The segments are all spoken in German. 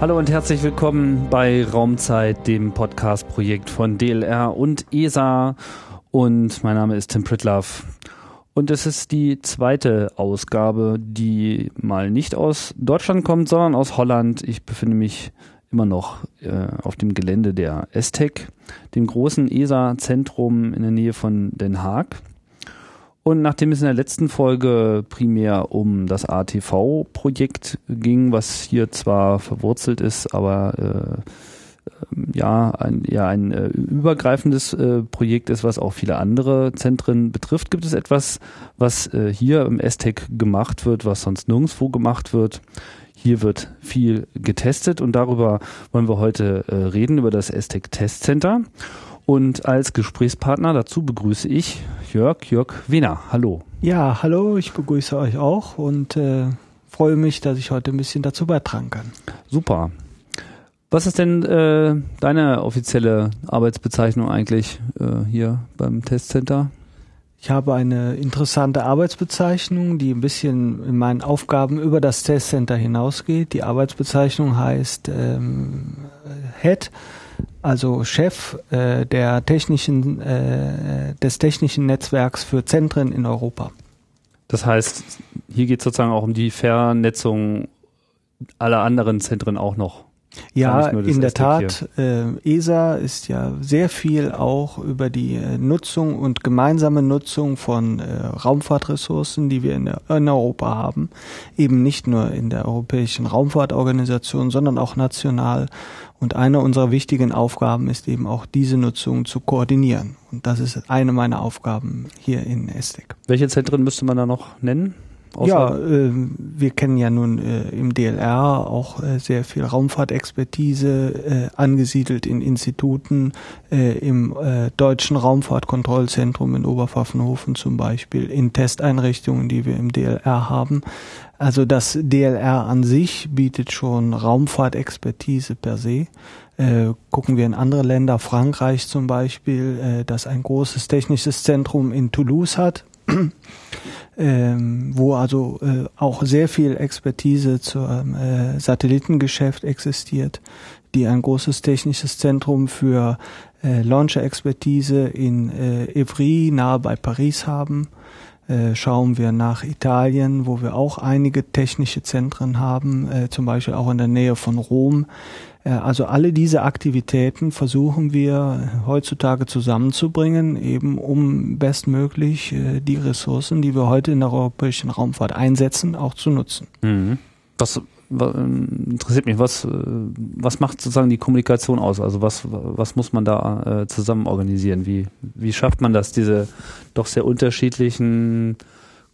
Hallo und herzlich willkommen bei Raumzeit, dem Podcast-Projekt von DLR und ESA. Und mein Name ist Tim Pritloff. Und es ist die zweite Ausgabe, die mal nicht aus Deutschland kommt, sondern aus Holland. Ich befinde mich immer noch äh, auf dem Gelände der ESTEC, dem großen ESA-Zentrum in der Nähe von Den Haag. Und nachdem es in der letzten Folge primär um das ATV-Projekt ging, was hier zwar verwurzelt ist, aber äh, ja, ein, ja, ein äh, übergreifendes äh, Projekt ist, was auch viele andere Zentren betrifft, gibt es etwas, was äh, hier im STEC gemacht wird, was sonst nirgendwo gemacht wird. Hier wird viel getestet und darüber wollen wir heute äh, reden, über das STEC Test Center. Und als Gesprächspartner dazu begrüße ich Jörg, Jörg Wiener. Hallo. Ja, hallo, ich begrüße euch auch und äh, freue mich, dass ich heute ein bisschen dazu beitragen kann. Super. Was ist denn äh, deine offizielle Arbeitsbezeichnung eigentlich äh, hier beim Testcenter? Ich habe eine interessante Arbeitsbezeichnung, die ein bisschen in meinen Aufgaben über das Testcenter hinausgeht. Die Arbeitsbezeichnung heißt ähm, Head also Chef äh, der technischen, äh, des technischen Netzwerks für Zentren in Europa. Das heißt, hier geht es sozusagen auch um die Vernetzung aller anderen Zentren auch noch. Ja, in der Tat. Äh, ESA ist ja sehr viel auch über die äh, Nutzung und gemeinsame Nutzung von äh, Raumfahrtressourcen, die wir in, der, in, Europa haben, eben nicht nur in der Europäischen Raumfahrtorganisation, sondern auch national. Und eine unserer wichtigen Aufgaben ist eben auch diese Nutzung zu koordinieren. Und das ist eine meiner Aufgaben hier in ESTEC. Welche Zentren müsste man da noch nennen? Ja, äh, wir kennen ja nun äh, im DLR auch äh, sehr viel Raumfahrtexpertise äh, angesiedelt in Instituten, äh, im äh, Deutschen Raumfahrtkontrollzentrum in Oberpfaffenhofen zum Beispiel, in Testeinrichtungen, die wir im DLR haben. Also das DLR an sich bietet schon Raumfahrtexpertise per se. Äh, gucken wir in andere Länder, Frankreich zum Beispiel, äh, das ein großes technisches Zentrum in Toulouse hat ähm, wo also äh, auch sehr viel Expertise zum äh, Satellitengeschäft existiert, die ein großes technisches Zentrum für äh, Launcher-Expertise in äh, Evry nahe bei Paris haben. Äh, schauen wir nach Italien, wo wir auch einige technische Zentren haben, äh, zum Beispiel auch in der Nähe von Rom. Äh, also alle diese Aktivitäten versuchen wir heutzutage zusammenzubringen, eben um bestmöglich äh, die Ressourcen, die wir heute in der europäischen Raumfahrt einsetzen, auch zu nutzen. Mhm. Was, was interessiert mich, was, äh, was macht sozusagen die Kommunikation aus? Also was, was muss man da zusammen organisieren? Wie, wie schafft man das, diese doch sehr unterschiedlichen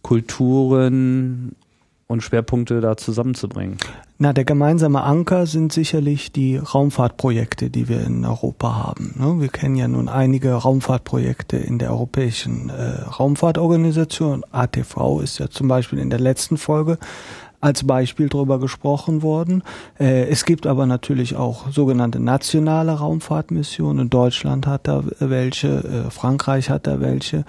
Kulturen und Schwerpunkte da zusammenzubringen? Na, der gemeinsame Anker sind sicherlich die Raumfahrtprojekte, die wir in Europa haben. Ne? Wir kennen ja nun einige Raumfahrtprojekte in der Europäischen äh, Raumfahrtorganisation. ATV ist ja zum Beispiel in der letzten Folge als Beispiel drüber gesprochen worden. Äh, es gibt aber natürlich auch sogenannte nationale Raumfahrtmissionen. Deutschland hat da welche, äh, Frankreich hat da welche.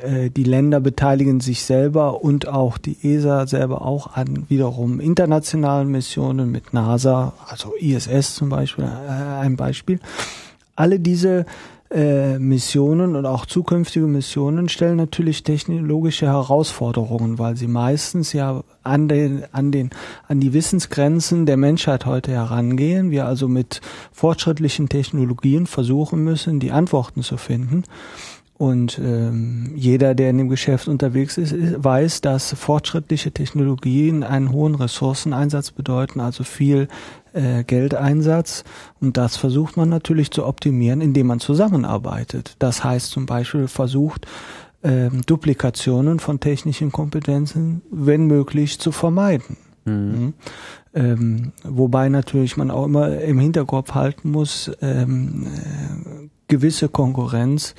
Äh, die Länder beteiligen sich selber und auch die ESA selber auch an wiederum internationalen Missionen mit NASA, also ISS zum Beispiel, ein Beispiel. Alle diese äh, Missionen und auch zukünftige Missionen stellen natürlich technologische Herausforderungen, weil sie meistens ja an den, an den, an die Wissensgrenzen der Menschheit heute herangehen. Wir also mit fortschrittlichen Technologien versuchen müssen, die Antworten zu finden. Und ähm, jeder, der in dem Geschäft unterwegs ist, weiß, dass fortschrittliche Technologien einen hohen Ressourceneinsatz bedeuten, also viel äh, Geldeinsatz. Und das versucht man natürlich zu optimieren, indem man zusammenarbeitet. Das heißt zum Beispiel versucht, ähm, Duplikationen von technischen Kompetenzen, wenn möglich, zu vermeiden. Mhm. mhm. Ähm, wobei natürlich man auch immer im Hinterkopf halten muss, ähm, äh, gewisse Konkurrenz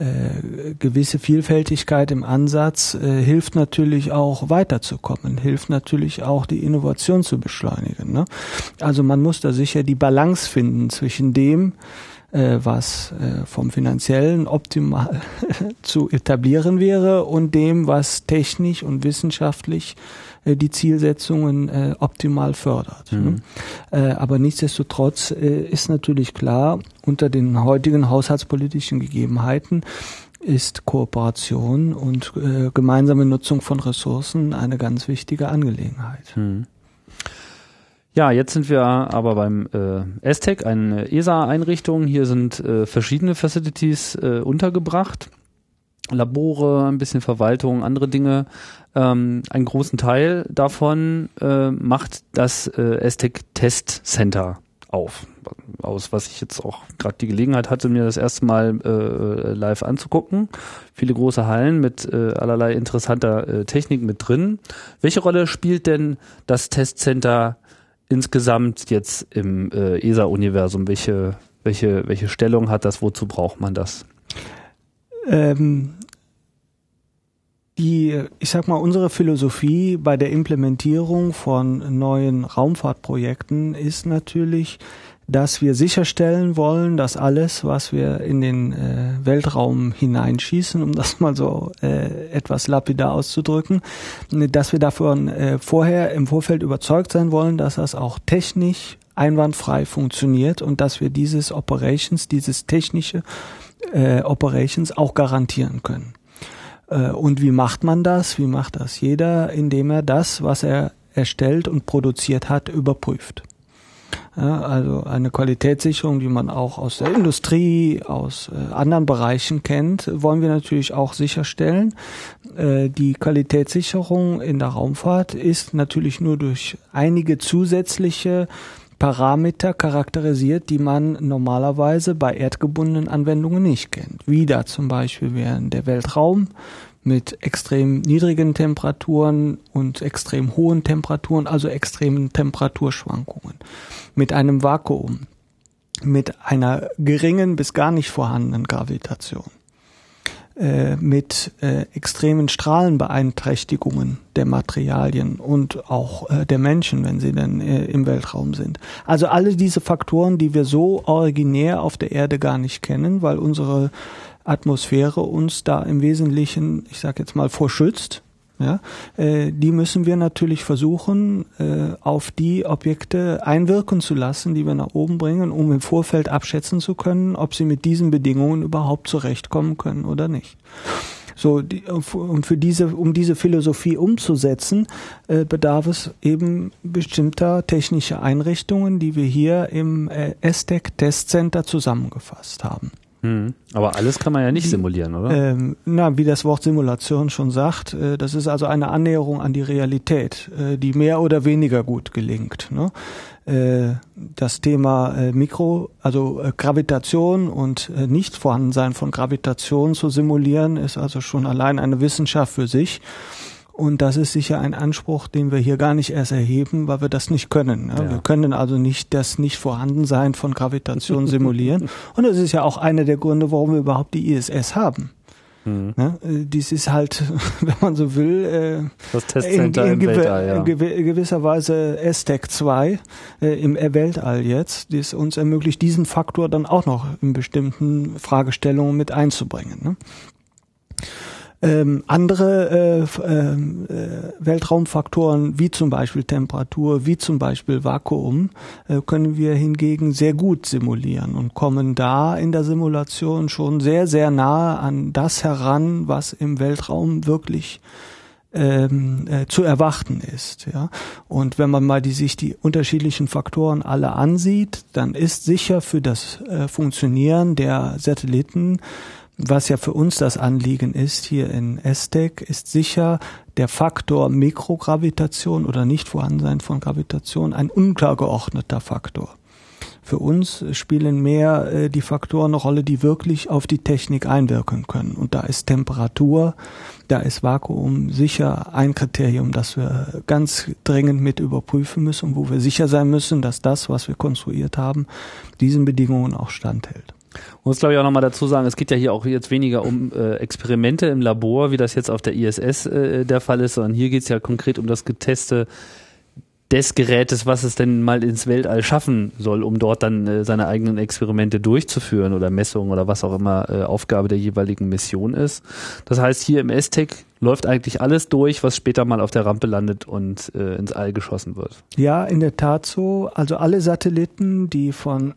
äh, gewisse Vielfältigkeit im Ansatz äh, hilft natürlich auch weiterzukommen, hilft natürlich auch die Innovation zu beschleunigen. Ne? Also man muss da sicher die Balance finden zwischen dem, äh, was äh, vom finanziellen optimal zu etablieren wäre und dem, was technisch und wissenschaftlich äh, die Zielsetzungen äh, optimal fördert. Mhm. Ne? Äh, aber nichtsdestotrotz äh, ist natürlich klar, unter den heutigen haushaltspolitischen Gegebenheiten ist Kooperation und äh, gemeinsame Nutzung von Ressourcen eine ganz wichtige Angelegenheit. Mhm. Ja, jetzt sind wir aber beim äh, ESTEC, eine ESA-Einrichtung. Hier sind äh, verschiedene Facilities äh, untergebracht. Labore, ein bisschen Verwaltung, andere Dinge. Ähm, einen großen Teil davon äh, macht das äh, ESTEC Test Center auf. Aus was ich jetzt auch gerade die Gelegenheit hatte, mir das erste Mal äh, live anzugucken. Viele große Hallen mit äh, allerlei interessanter äh, Technik mit drin. Welche Rolle spielt denn das Testcenter insgesamt jetzt im äh, ESA-Universum? Welche, welche, welche Stellung hat das? Wozu braucht man das? Ähm, die, ich sag mal, unsere Philosophie bei der Implementierung von neuen Raumfahrtprojekten ist natürlich, dass wir sicherstellen wollen, dass alles, was wir in den äh, Weltraum hineinschießen, um das mal so äh, etwas lapidar auszudrücken, dass wir davon äh, vorher im Vorfeld überzeugt sein wollen, dass das auch technisch einwandfrei funktioniert und dass wir dieses Operations, dieses technische äh, Operations auch garantieren können. Äh, und wie macht man das? Wie macht das jeder? Indem er das, was er erstellt und produziert hat, überprüft. Ja, also eine Qualitätssicherung, die man auch aus der Industrie, aus äh, anderen Bereichen kennt, wollen wir natürlich auch sicherstellen. Äh, die Qualitätssicherung in der Raumfahrt ist natürlich nur durch einige zusätzliche Parameter charakterisiert, die man normalerweise bei erdgebundenen Anwendungen nicht kennt. Wie da zum Beispiel wären der Weltraum mit extrem niedrigen Temperaturen und extrem hohen Temperaturen, also extremen Temperaturschwankungen, mit einem Vakuum, mit einer geringen bis gar nicht vorhandenen Gravitation äh, mit äh, extremen Strahlenbeeinträchtigungen der Materialien und auch äh, der Menschen, wenn sie dann äh, im Weltraum sind. Also alle diese Faktoren, die wir so originär auf der Erde gar nicht kennen, weil unsere Atmosphäre uns da im Wesentlichen, ich sage jetzt mal, vorschützt ja, äh, die müssen wir natürlich versuchen, äh, auf die Objekte einwirken zu lassen, die wir nach oben bringen, um im Vorfeld abschätzen zu können, ob sie mit diesen Bedingungen überhaupt zurechtkommen können oder nicht. So, die, und für diese, um diese Philosophie umzusetzen, äh, bedarf es eben bestimmter technischer Einrichtungen, die wir hier im äh, STEC Testcenter zusammengefasst haben. Hm. Aber alles kann man ja nicht simulieren, oder? Ähm, na, wie das Wort Simulation schon sagt, äh, das ist also eine Annäherung an die Realität, äh, die mehr oder weniger gut gelingt. Ne? Äh, das Thema äh, Mikro, also äh, Gravitation und äh, Nichtvorhandensein von Gravitation zu simulieren, ist also schon allein eine Wissenschaft für sich. Und das ist sicher ein Anspruch, den wir hier gar nicht erst erheben, weil wir das nicht können. Ja? Ja. Wir können also nicht das Nicht-Vorhandensein von Gravitation simulieren. Und das ist ja auch einer der Gründe, warum wir überhaupt die ISS haben. Mhm. Ne? Dies ist halt, wenn man so will, äh, in, in, im Weltall, ja. in gewisser Weise STEC 2 äh, im Weltall jetzt, das uns ermöglicht, diesen Faktor dann auch noch in bestimmten Fragestellungen mit einzubringen. Ne? Ähm, andere äh, ähm, äh, Weltraumfaktoren wie zum Beispiel Temperatur, wie zum Beispiel Vakuum, äh, können wir hingegen sehr gut simulieren und kommen da in der Simulation schon sehr, sehr nahe an das heran, was im Weltraum wirklich ähm, äh, zu erwarten ist. Ja? Und wenn man mal die, sich die unterschiedlichen Faktoren alle ansieht, dann ist sicher für das äh, Funktionieren der Satelliten was ja für uns das Anliegen ist hier in ESTEC, ist sicher der Faktor Mikrogravitation oder Nichtvorhandensein von Gravitation ein unklar geordneter Faktor. Für uns spielen mehr äh, die Faktoren eine Rolle, die wirklich auf die Technik einwirken können. Und da ist Temperatur, da ist Vakuum sicher ein Kriterium, das wir ganz dringend mit überprüfen müssen und wo wir sicher sein müssen, dass das, was wir konstruiert haben, diesen Bedingungen auch standhält. Muss glaube ich auch nochmal dazu sagen, es geht ja hier auch jetzt weniger um äh, Experimente im Labor, wie das jetzt auf der ISS äh, der Fall ist, sondern hier geht es ja konkret um das Geteste des Gerätes, was es denn mal ins Weltall schaffen soll, um dort dann äh, seine eigenen Experimente durchzuführen oder Messungen oder was auch immer äh, Aufgabe der jeweiligen Mission ist. Das heißt, hier im STEC läuft eigentlich alles durch, was später mal auf der Rampe landet und äh, ins All geschossen wird. Ja, in der Tat so. Also alle Satelliten, die von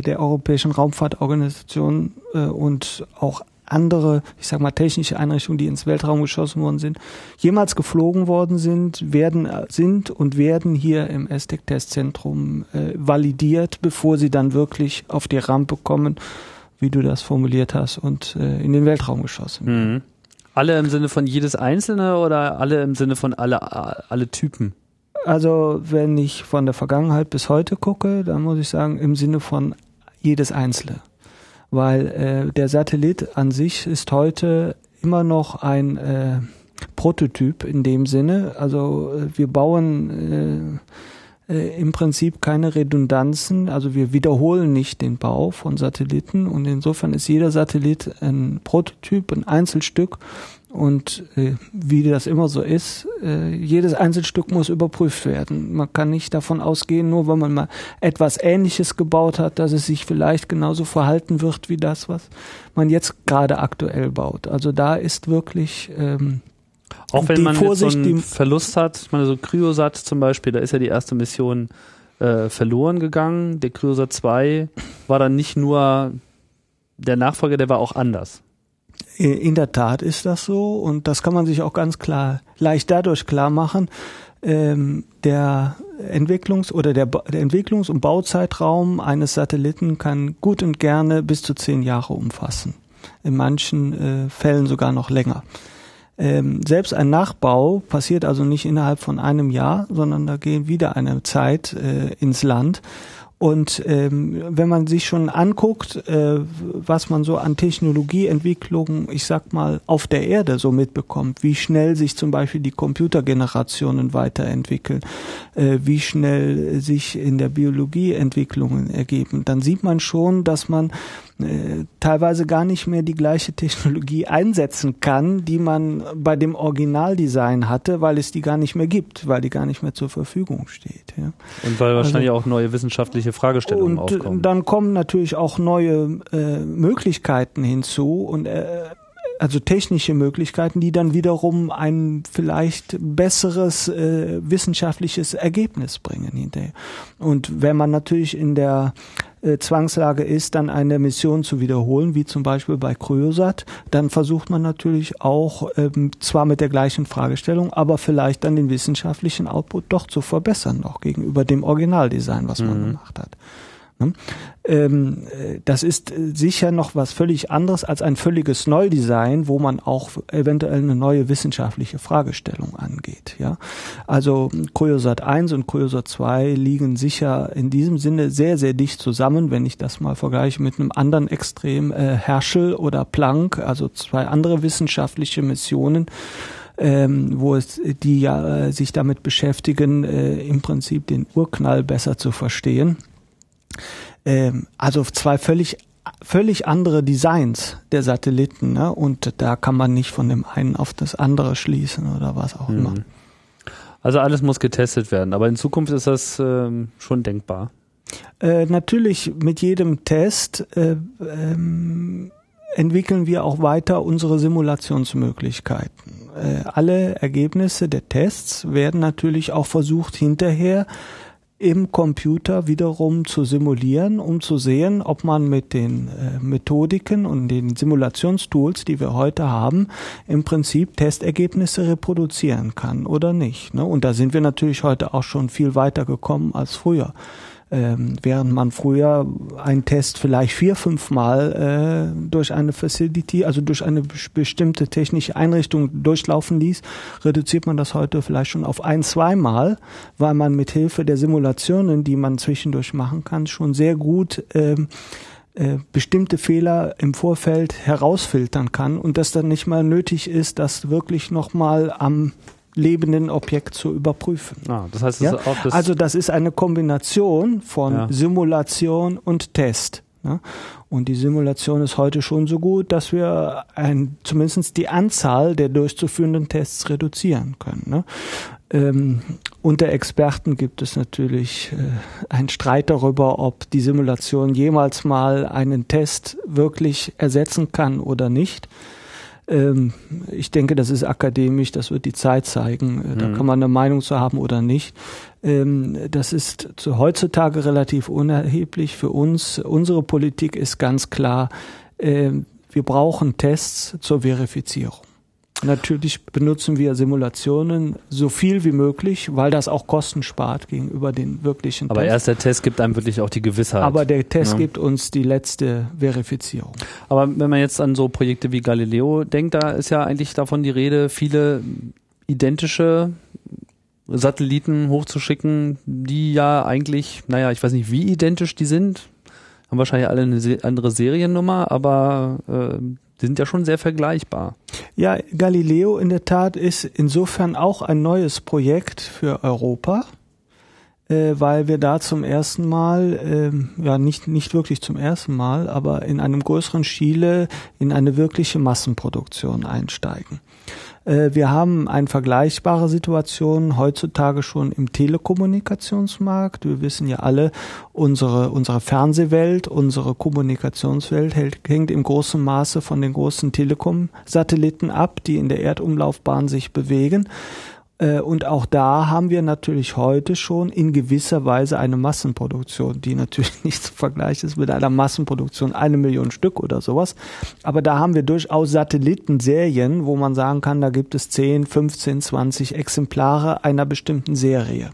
der Europäischen Raumfahrtorganisation äh, und auch andere, ich sag mal, technische Einrichtungen, die ins Weltraum geschossen worden sind, jemals geflogen worden sind, werden, sind und werden hier im ESTEC-Testzentrum äh, validiert, bevor sie dann wirklich auf die Rampe kommen, wie du das formuliert hast, und äh, in den Weltraum geschossen. Mhm. Alle im Sinne von jedes Einzelne oder alle im Sinne von alle, alle Typen? Also, wenn ich von der Vergangenheit bis heute gucke, dann muss ich sagen, im Sinne von jedes Einzelne weil äh, der Satellit an sich ist heute immer noch ein äh, Prototyp in dem Sinne. Also äh, wir bauen äh, im Prinzip keine Redundanzen, also wir wiederholen nicht den Bau von Satelliten und insofern ist jeder Satellit ein Prototyp, ein Einzelstück und äh, wie das immer so ist, äh, jedes Einzelstück muss überprüft werden. Man kann nicht davon ausgehen, nur weil man mal etwas Ähnliches gebaut hat, dass es sich vielleicht genauso verhalten wird wie das, was man jetzt gerade aktuell baut. Also da ist wirklich ähm, auch wenn man Vorsicht, so einen Verlust hat, ich meine so Kryosat zum Beispiel, da ist ja die erste Mission äh, verloren gegangen. Der Kryosat 2 war dann nicht nur der Nachfolger, der war auch anders. In der Tat ist das so und das kann man sich auch ganz klar, leicht dadurch klar machen. Ähm, der Entwicklungs- oder der, der Entwicklungs- und Bauzeitraum eines Satelliten kann gut und gerne bis zu zehn Jahre umfassen. In manchen äh, Fällen sogar noch länger. Ähm, selbst ein Nachbau passiert also nicht innerhalb von einem Jahr, sondern da gehen wieder eine Zeit äh, ins Land. Und ähm, wenn man sich schon anguckt, äh, was man so an Technologieentwicklung, ich sag mal, auf der Erde so mitbekommt, wie schnell sich zum Beispiel die Computergenerationen weiterentwickeln, äh, wie schnell sich in der Biologie Entwicklungen ergeben, dann sieht man schon, dass man äh, teilweise gar nicht mehr die gleiche Technologie einsetzen kann, die man bei dem Originaldesign hatte, weil es die gar nicht mehr gibt, weil die gar nicht mehr zur Verfügung steht. Ja. Und weil wahrscheinlich also, auch neue wissenschaftliche Fragestellungen und aufkommen. Und dann kommen natürlich auch neue äh, Möglichkeiten hinzu und äh, also technische Möglichkeiten, die dann wiederum ein vielleicht besseres äh, wissenschaftliches Ergebnis bringen hinterher. Und wenn man natürlich in der äh, Zwangslage ist, dann eine Mission zu wiederholen, wie zum Beispiel bei Kryosat, dann versucht man natürlich auch ähm, zwar mit der gleichen Fragestellung, aber vielleicht dann den wissenschaftlichen Output doch zu verbessern, noch gegenüber dem Originaldesign, was man mhm. gemacht hat. Ne? Ähm, äh, das ist äh, sicher noch was völlig anderes als ein völliges Neudesign, wo man auch eventuell eine neue wissenschaftliche Fragestellung angeht. Ja, also Curiosat 1 und Curiosat 2 liegen sicher in diesem Sinne sehr sehr dicht zusammen, wenn ich das mal vergleiche mit einem anderen Extrem äh, Herschel oder Planck, also zwei andere wissenschaftliche Missionen. Ähm, wo es die ja äh, sich damit beschäftigen, äh, im Prinzip den Urknall besser zu verstehen. Ähm, also zwei völlig völlig andere Designs der Satelliten, ne? Und da kann man nicht von dem einen auf das andere schließen oder was auch mhm. immer. Also alles muss getestet werden, aber in Zukunft ist das ähm, schon denkbar. Äh, natürlich mit jedem Test äh, ähm, entwickeln wir auch weiter unsere Simulationsmöglichkeiten. Äh, alle Ergebnisse der Tests werden natürlich auch versucht hinterher im Computer wiederum zu simulieren, um zu sehen, ob man mit den äh, Methodiken und den Simulationstools, die wir heute haben, im Prinzip Testergebnisse reproduzieren kann oder nicht. Ne? Und da sind wir natürlich heute auch schon viel weiter gekommen als früher. Ähm, während man früher einen Test vielleicht vier, fünf Mal äh, durch eine Facility, also durch eine bestimmte technische Einrichtung durchlaufen ließ, reduziert man das heute vielleicht schon auf ein, zwei Mal, weil man mit Hilfe der Simulationen, die man zwischendurch machen kann, schon sehr gut ähm, äh, bestimmte Fehler im Vorfeld herausfiltern kann und das dann nicht mal nötig ist, das wirklich nochmal am lebenden Objekt zu überprüfen. Ah, das heißt, das ja? das also das ist eine Kombination von ja. Simulation und Test. Ja? Und die Simulation ist heute schon so gut, dass wir ein, zumindest die Anzahl der durchzuführenden Tests reduzieren können. Ne? Ähm, unter Experten gibt es natürlich äh, einen Streit darüber, ob die Simulation jemals mal einen Test wirklich ersetzen kann oder nicht. Ähm, ich denke, das ist akademisch, das wird die Zeit zeigen. Äh, da mhm. kann man eine Meinung zu haben oder nicht. Ähm, das ist zu, heutzutage relativ unerheblich für uns. Unsere Politik ist ganz klar, äh, wir brauchen Tests zur Verifizierung. Natürlich benutzen wir Simulationen so viel wie möglich, weil das auch Kosten spart gegenüber den wirklichen Aber Tests. erst der Test gibt einem wirklich auch die Gewissheit. Aber der Test ja. gibt uns die letzte Verifizierung. Aber wenn man jetzt an so Projekte wie Galileo denkt, da ist ja eigentlich davon die Rede, viele identische Satelliten hochzuschicken, die ja eigentlich, naja, ich weiß nicht, wie identisch die sind. Haben wahrscheinlich alle eine andere Seriennummer, aber äh, die sind ja schon sehr vergleichbar. Ja, Galileo in der Tat ist insofern auch ein neues Projekt für Europa, äh, weil wir da zum ersten Mal, äh, ja nicht, nicht wirklich zum ersten Mal, aber in einem größeren Stile in eine wirkliche Massenproduktion einsteigen. Äh, wir haben eine vergleichbare Situation heutzutage schon im Telekommunikationsmarkt. Wir wissen ja alle, unsere, unsere Fernsehwelt, unsere Kommunikationswelt hängt im großen Maße von den großen Telekom-Satelliten ab, die in der Erdumlaufbahn sich bewegen. Äh, und auch da haben wir natürlich heute schon in gewisser Weise eine Massenproduktion, die natürlich nicht zu vergleichen ist mit einer Massenproduktion, eine Million Stück oder sowas. Aber da haben wir durchaus Satellitenserien, wo man sagen kann, da gibt es 10, 15, 20 Exemplare einer bestimmten Serie.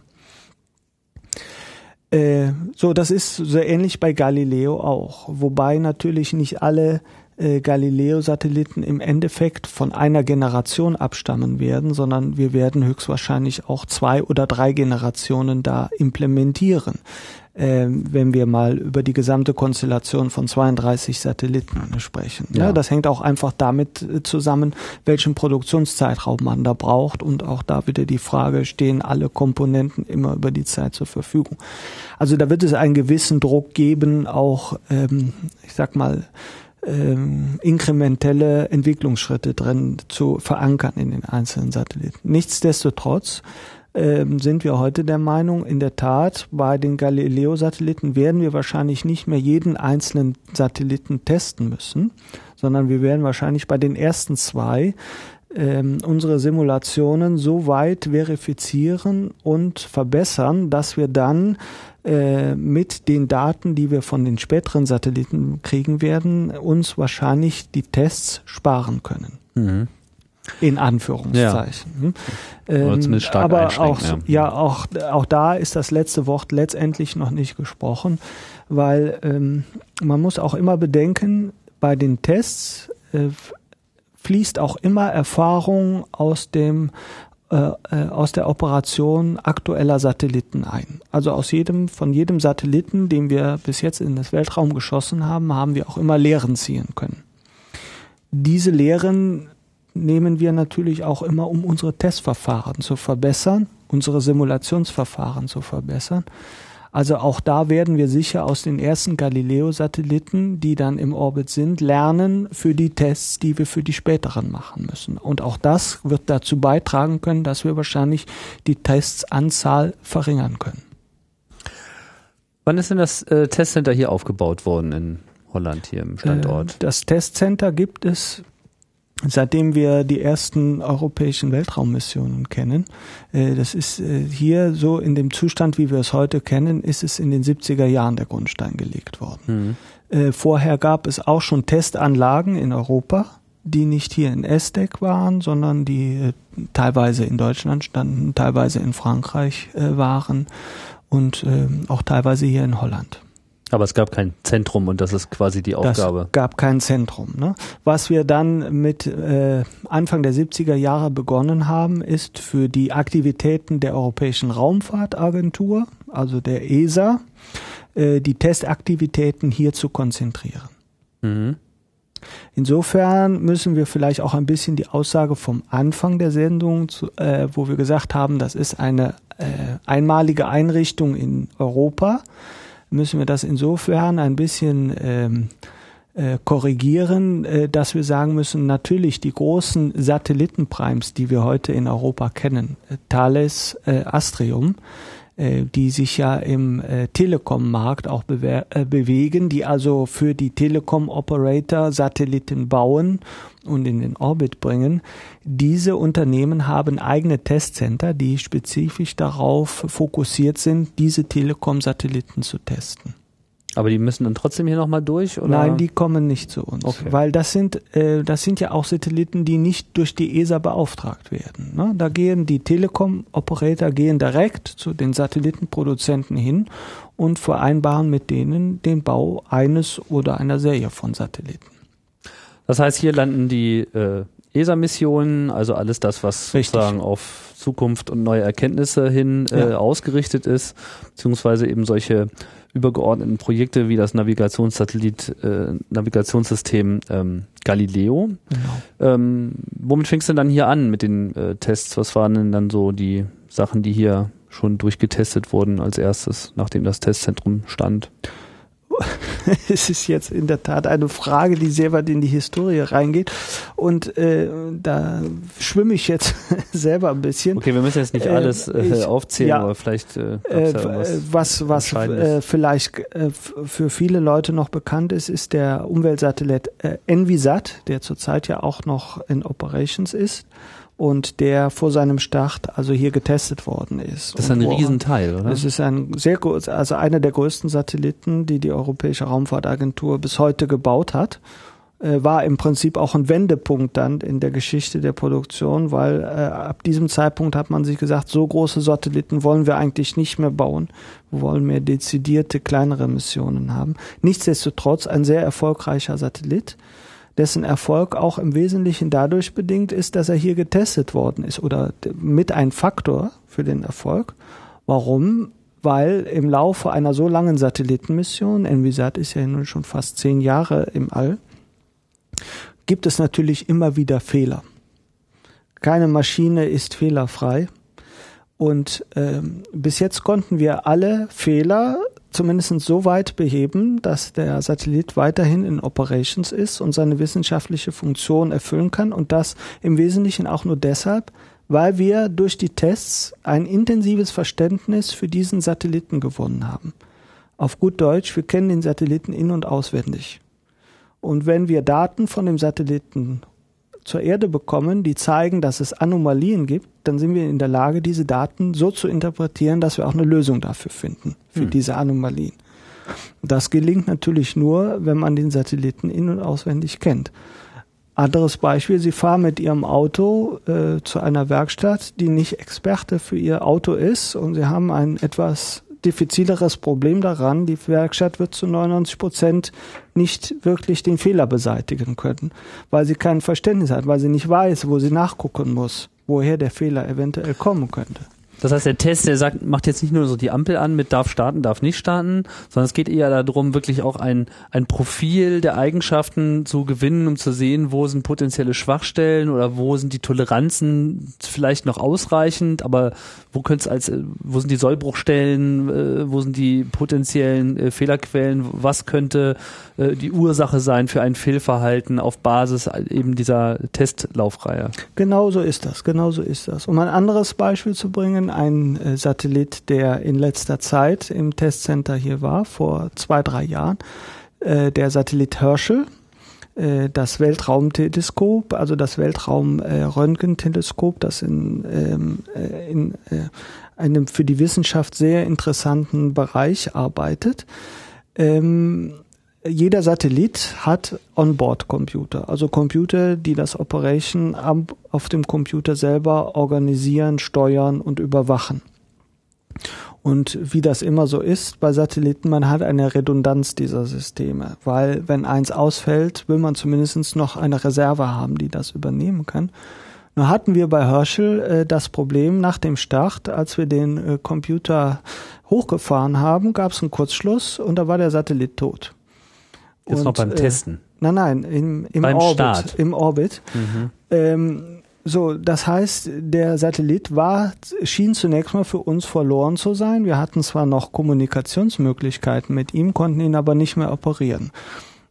Äh, so, das ist so ähnlich bei Galileo auch. Wobei natürlich nicht alle äh, Galileo-Satelliten im Endeffekt von einer Generation abstammen werden, sondern wir werden höchstwahrscheinlich auch zwei oder drei Generationen da implementieren, äh, wenn wir mal über die gesamte Konstellation von 32 Satelliten sprechen. Ja. ja das hängt auch einfach damit äh, zusammen, welchen Produktionszeitraum man da braucht und auch da wieder die Frage, stehen alle Komponenten immer über die Zeit zur Verfügung. Also da wird es einen gewissen Druck geben, auch, ähm, ich sag mal, ähm, inkrementelle Entwicklungsschritte drin zu verankern in den einzelnen Satelliten. Nichtsdestotrotz ähm, sind wir heute der Meinung, in der Tat, bei den Galileo-Satelliten werden wir wahrscheinlich nicht mehr jeden einzelnen Satelliten testen müssen, sondern wir werden wahrscheinlich bei den ersten zwei ähm, unsere Simulationen so weit verifizieren und verbessern, dass wir dann äh, mit den Daten, die wir von den späteren Satelliten kriegen werden, uns wahrscheinlich die Tests sparen können. Mhm. In Anführungszeichen. Ja. Ähm, aber auch, ja. ja, auch, auch da ist das letzte Wort letztendlich noch nicht gesprochen, weil ähm, man muss auch immer bedenken, bei den Tests äh, fließt auch immer Erfahrung aus dem äh, äh, aus der Operation aktueller Satelliten ein. Also aus jedem, von jedem Satelliten, den wir bis jetzt in das Weltraum geschossen haben, haben wir auch immer Lehren ziehen können. Diese Lehren nehmen wir natürlich auch immer, um unsere Testverfahren zu verbessern, unsere Simulationsverfahren zu verbessern. Also auch da werden wir sicher aus den ersten Galileo-Satelliten, die dann im Orbit sind, lernen für die Tests, die wir für die späteren machen müssen. Und auch das wird dazu beitragen können, dass wir wahrscheinlich die Testsanzahl verringern können. Wann ist denn das äh, Testcenter hier aufgebaut worden in Holland, hier im Standort? Äh, das Testcenter gibt es seitdem wir die ersten europäischen Weltraummissionen kennen. Äh, das ist äh, hier so in dem Zustand, wie wir es heute kennen, ist es in den 70er Jahren der Grundstein gelegt worden. Mhm. Vorher gab es auch schon Testanlagen in Europa, die nicht hier in Estec waren, sondern die teilweise in Deutschland standen, teilweise in Frankreich waren und ähm, auch teilweise hier in Holland. Aber es gab kein Zentrum und das ist quasi die Aufgabe. Es gab kein Zentrum. Ne? Was wir dann mit äh, Anfang der 70er Jahre begonnen haben, ist für die Aktivitäten der Europäischen Raumfahrtagentur, also der ESA, äh, die Testaktivitäten hier zu konzentrieren. Mhm. Insofern müssen wir vielleicht auch ein bisschen die Aussage vom Anfang der Sendung, zu, äh, wo wir gesagt haben, das ist eine äh, einmalige Einrichtung in Europa, müssen wir das insofern ein bisschen ähm, äh, korrigieren, äh, dass wir sagen müssen, natürlich die großen Satellitenprimes, die wir heute in Europa kennen, äh, Thales, äh, Astrium, äh, die sich ja im äh, Telekom-Markt auch bewe äh, bewegen, die also für die Telekom-Operator Satelliten bauen und in den Orbit bringen. Diese Unternehmen haben eigene Testcenter, die spezifisch darauf fokussiert sind, diese Telekom-Satelliten zu testen. Aber die müssen dann trotzdem hier nochmal durch? Oder? Nein, die kommen nicht zu uns. Okay. Weil das sind, äh, das sind ja auch Satelliten, die nicht durch die ESA beauftragt werden. Ne? Da gehen die Telekom-Operator gehen direkt zu den Satellitenproduzenten hin und vereinbaren mit denen den Bau eines oder einer Serie von Satelliten. Das heißt, hier landen die äh, ESA-Missionen, also alles das, was Richtig. sozusagen auf Zukunft und neue Erkenntnisse hin äh, ja. ausgerichtet ist, beziehungsweise eben solche übergeordneten Projekte wie das Navigationssatellit, äh, Navigationssystem ähm, Galileo. Genau. Ähm, womit fängst du denn dann hier an mit den äh, Tests? Was waren denn dann so die Sachen, die hier schon durchgetestet wurden als erstes, nachdem das Testzentrum stand? es ist jetzt in der Tat eine Frage, die sehr weit in die Historie reingeht. Und äh, da schwimme ich jetzt selber ein bisschen. Okay, wir müssen jetzt nicht äh, alles äh, ich, aufzählen, ja, aber vielleicht äh, äh was, was äh, vielleicht äh, für viele Leute noch bekannt ist, ist der Umweltsatellit äh, Envisat, der zurzeit ja auch noch in Operations ist und der vor seinem Start also hier getestet worden ist. Das ist ein Riesenteil, oder? Das ist ein sehr groß, also einer der größten Satelliten, die die Europäische Raumfahrtagentur bis heute gebaut hat. Äh, war im Prinzip auch ein Wendepunkt dann in der Geschichte der Produktion, weil äh, ab diesem Zeitpunkt hat man sich gesagt, so große Satelliten wollen wir eigentlich nicht mehr bauen. Wir wollen mehr dezidierte, kleinere Missionen haben. Nichtsdestotrotz ein sehr erfolgreicher Satellit dessen Erfolg auch im Wesentlichen dadurch bedingt ist, dass er hier getestet worden ist oder mit ein Faktor für den Erfolg. Warum? Weil im Laufe einer so langen Satellitenmission, Envisat ist ja nun schon fast zehn Jahre im All, gibt es natürlich immer wieder Fehler. Keine Maschine ist fehlerfrei. Und ähm, bis jetzt konnten wir alle Fehler zumindest so weit beheben, dass der Satellit weiterhin in Operations ist und seine wissenschaftliche Funktion erfüllen kann und das im Wesentlichen auch nur deshalb, weil wir durch die Tests ein intensives Verständnis für diesen Satelliten gewonnen haben. Auf gut Deutsch, wir kennen den Satelliten in und auswendig. Und wenn wir Daten von dem Satelliten zur Erde bekommen, die zeigen, dass es Anomalien gibt, dann sind wir in der Lage, diese Daten so zu interpretieren, dass wir auch eine Lösung dafür finden, für hm. diese Anomalien. Das gelingt natürlich nur, wenn man den Satelliten in- und auswendig kennt. Anderes Beispiel, Sie fahren mit Ihrem Auto äh, zu einer Werkstatt, die nicht Experte für Ihr Auto ist und Sie haben ein etwas diffizileres Problem daran. Die Werkstatt wird zu 99 Prozent nicht wirklich den Fehler beseitigen können, weil sie kein Verständnis hat, weil sie nicht weiß, wo sie nachgucken muss, woher der Fehler eventuell kommen könnte. Das heißt, der Test, der sagt, macht jetzt nicht nur so die Ampel an mit darf starten, darf nicht starten, sondern es geht eher darum, wirklich auch ein, ein Profil der Eigenschaften zu gewinnen, um zu sehen, wo sind potenzielle Schwachstellen oder wo sind die Toleranzen vielleicht noch ausreichend, aber wo könnte es als, wo sind die Sollbruchstellen, äh, wo sind die potenziellen äh, Fehlerquellen, was könnte äh, die Ursache sein für ein Fehlverhalten auf Basis eben dieser Testlaufreihe. Genau so ist das, genau so ist das. Um ein anderes Beispiel zu bringen, ein äh, Satellit, der in letzter Zeit im Testcenter hier war, vor zwei, drei Jahren, äh, der Satellit Herschel, äh, das Weltraumteleskop, also das Weltraumröntgenteleskop, das in, ähm, äh, in einem für die Wissenschaft sehr interessanten Bereich arbeitet. Ähm, jeder Satellit hat Onboard-Computer, also Computer, die das Operation auf dem Computer selber organisieren, steuern und überwachen. Und wie das immer so ist bei Satelliten, man hat eine Redundanz dieser Systeme, weil wenn eins ausfällt, will man zumindest noch eine Reserve haben, die das übernehmen kann. Nur hatten wir bei Herschel äh, das Problem nach dem Start, als wir den äh, Computer hochgefahren haben, gab es einen Kurzschluss und da war der Satellit tot. Jetzt und, noch beim äh, Testen. Nein, nein, im, im beim Orbit. Start. Im Orbit. Mhm. Ähm, so, das heißt, der Satellit war, schien zunächst mal für uns verloren zu sein. Wir hatten zwar noch Kommunikationsmöglichkeiten mit ihm, konnten ihn aber nicht mehr operieren.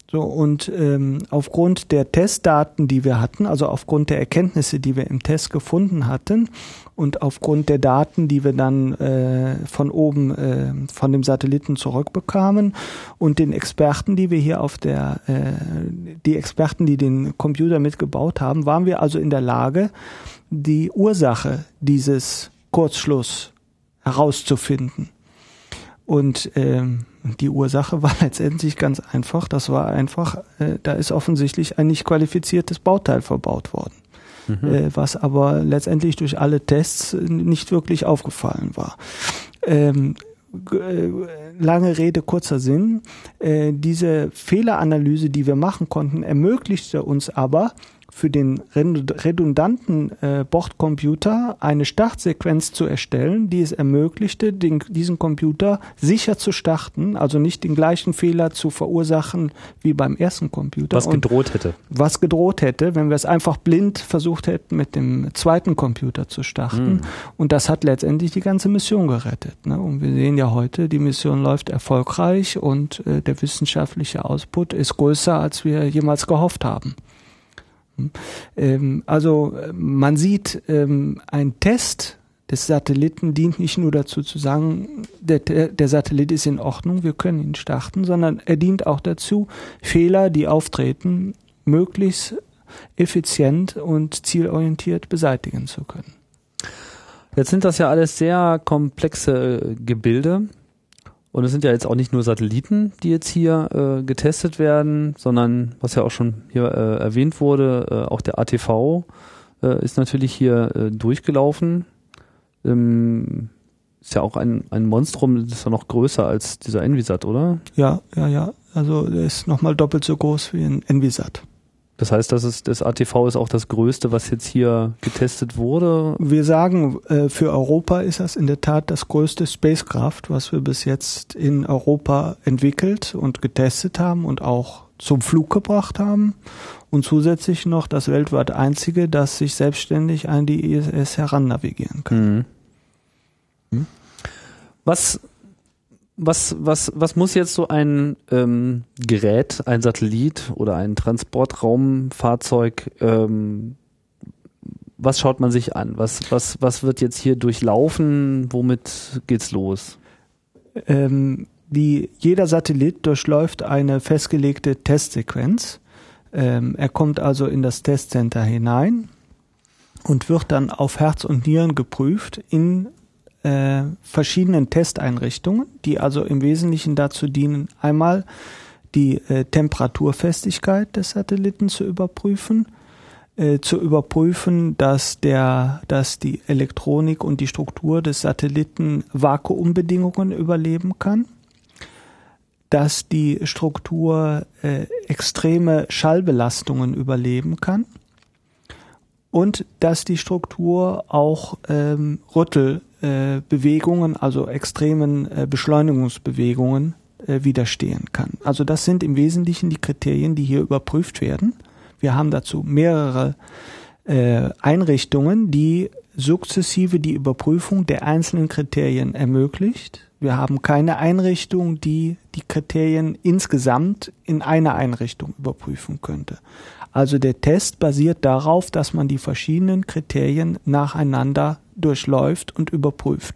So, und ähm, aufgrund der Testdaten, die wir hatten, also aufgrund der Erkenntnisse, die wir im Test gefunden hatten und aufgrund der Daten, die wir dann äh, von oben äh, von dem Satelliten zurückbekamen und den Experten, die wir hier auf der, äh, die Experten, die den Computer mitgebaut haben, waren wir also in der Lage, die Ursache dieses Kurzschluss herauszufinden. Und ähm, die Ursache war letztendlich ganz einfach. Das war einfach, äh, da ist offensichtlich ein nicht qualifiziertes Bauteil verbaut worden. Mhm. Äh, was aber letztendlich durch alle Tests nicht wirklich aufgefallen war. Ähm, äh, lange Rede, kurzer Sinn. Äh, diese Fehleranalyse, die wir machen konnten, ermöglichte uns aber, für den redundanten äh, Bordcomputer eine Startsequenz zu erstellen, die es ermöglichte, den, diesen Computer sicher zu starten, also nicht den gleichen Fehler zu verursachen wie beim ersten Computer. Was gedroht hätte. Was gedroht hätte, wenn wir es einfach blind versucht hätten, mit dem zweiten Computer zu starten. Mhm. Und das hat letztendlich die ganze Mission gerettet. Ne? Und wir sehen ja heute, die Mission läuft erfolgreich und äh, der wissenschaftliche Output ist größer, als wir jemals gehofft haben. Ähm, also man sieht, ähm, ein Test des Satelliten dient nicht nur dazu zu sagen, der, der Satellit ist in Ordnung, wir können ihn starten, sondern er dient auch dazu, Fehler, die auftreten, möglichst effizient und zielorientiert beseitigen zu können. Jetzt sind das ja alles sehr komplexe Gebilde. Und es sind ja jetzt auch nicht nur Satelliten, die jetzt hier äh, getestet werden, sondern was ja auch schon hier äh, erwähnt wurde, äh, auch der ATV äh, ist natürlich hier äh, durchgelaufen. Ähm, ist ja auch ein, ein Monstrum, das ist ja noch größer als dieser Envisat, oder? Ja, ja, ja. Also der ist nochmal doppelt so groß wie ein Envisat. Das heißt, das, ist, das ATV ist auch das Größte, was jetzt hier getestet wurde? Wir sagen, äh, für Europa ist das in der Tat das größte Spacecraft, was wir bis jetzt in Europa entwickelt und getestet haben und auch zum Flug gebracht haben. Und zusätzlich noch das weltweit einzige, das sich selbstständig an die ISS herannavigieren kann. Mhm. Hm? Was was, was, was muss jetzt so ein ähm, Gerät, ein Satellit oder ein Transportraumfahrzeug, ähm, was schaut man sich an? Was, was, was wird jetzt hier durchlaufen? Womit geht's los? Ähm, die, jeder Satellit durchläuft eine festgelegte Testsequenz. Ähm, er kommt also in das Testcenter hinein und wird dann auf Herz und Nieren geprüft in äh, verschiedenen Testeinrichtungen, die also im Wesentlichen dazu dienen, einmal die äh, Temperaturfestigkeit des Satelliten zu überprüfen, äh, zu überprüfen, dass der, dass die Elektronik und die Struktur des Satelliten Vakuumbedingungen überleben kann, dass die Struktur äh, extreme Schallbelastungen überleben kann und dass die Struktur auch ähm, Rüttel äh, Bewegungen, also extremen äh, Beschleunigungsbewegungen äh, widerstehen kann. Also das sind im Wesentlichen die Kriterien, die hier überprüft werden. Wir haben dazu mehrere Einrichtungen, die sukzessive die Überprüfung der einzelnen Kriterien ermöglicht. Wir haben keine Einrichtung, die die Kriterien insgesamt in einer Einrichtung überprüfen könnte. Also der Test basiert darauf, dass man die verschiedenen Kriterien nacheinander durchläuft und überprüft.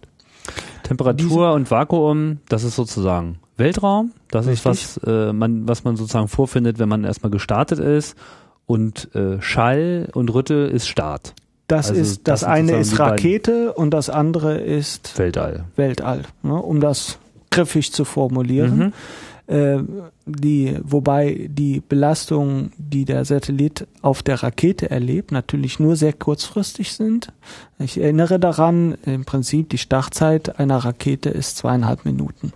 Temperatur Diese, und Vakuum, das ist sozusagen Weltraum. Das richtig. ist was äh, man, was man sozusagen vorfindet, wenn man erstmal gestartet ist. Und äh, Schall und Rüttel ist Start. Das also ist das, das eine ist Rakete und das andere ist Weltall. Weltall, ne, um das griffig zu formulieren. Mhm. Äh, die, wobei die Belastung, die der Satellit auf der Rakete erlebt, natürlich nur sehr kurzfristig sind. Ich erinnere daran, im Prinzip die Startzeit einer Rakete ist zweieinhalb Minuten.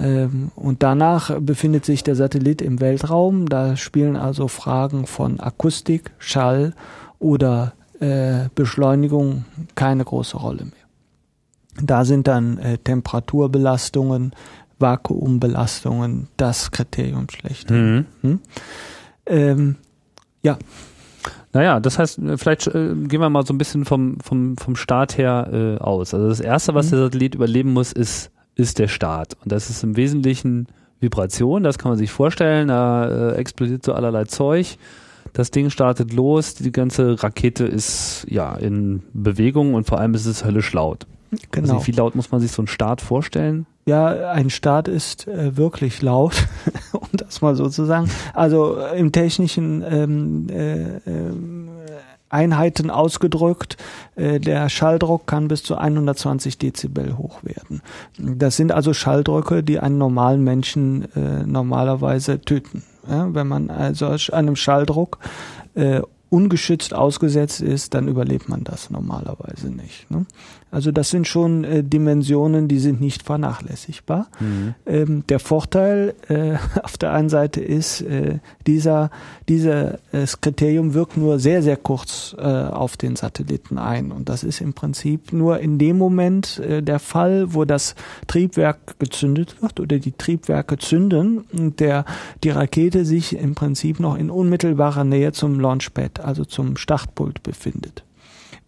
Ähm, und danach befindet sich der Satellit im Weltraum. Da spielen also Fragen von Akustik, Schall oder äh, Beschleunigung keine große Rolle mehr. Da sind dann äh, Temperaturbelastungen, Vakuumbelastungen das Kriterium schlecht. Mhm. Hm? Ähm, ja. Naja, das heißt, vielleicht äh, gehen wir mal so ein bisschen vom, vom, vom Start her äh, aus. Also das Erste, was mhm. der Satellit überleben muss, ist, ist der Start. Und das ist im Wesentlichen Vibration, das kann man sich vorstellen, da äh, explodiert so allerlei Zeug. Das Ding startet los, die ganze Rakete ist ja in Bewegung und vor allem ist es höllisch laut. Genau. Also wie laut muss man sich so einen Start vorstellen? Ja, ein Start ist äh, wirklich laut, um das mal so zu sagen. Also äh, im technischen ähm, äh, äh, Einheiten ausgedrückt, äh, der Schalldruck kann bis zu 120 Dezibel hoch werden. Das sind also Schalldrücke, die einen normalen Menschen äh, normalerweise töten. Ja, wenn man also einem Schalldruck ungeschützt ausgesetzt ist, dann überlebt man das normalerweise nicht. Ne? Also das sind schon äh, Dimensionen, die sind nicht vernachlässigbar. Mhm. Ähm, der Vorteil äh, auf der einen Seite ist, äh, dieser, dieses äh, Kriterium wirkt nur sehr, sehr kurz äh, auf den Satelliten ein. Und das ist im Prinzip nur in dem Moment äh, der Fall, wo das Triebwerk gezündet wird oder die Triebwerke zünden und der, die Rakete sich im Prinzip noch in unmittelbarer Nähe zum Launchpad, also zum Startpult befindet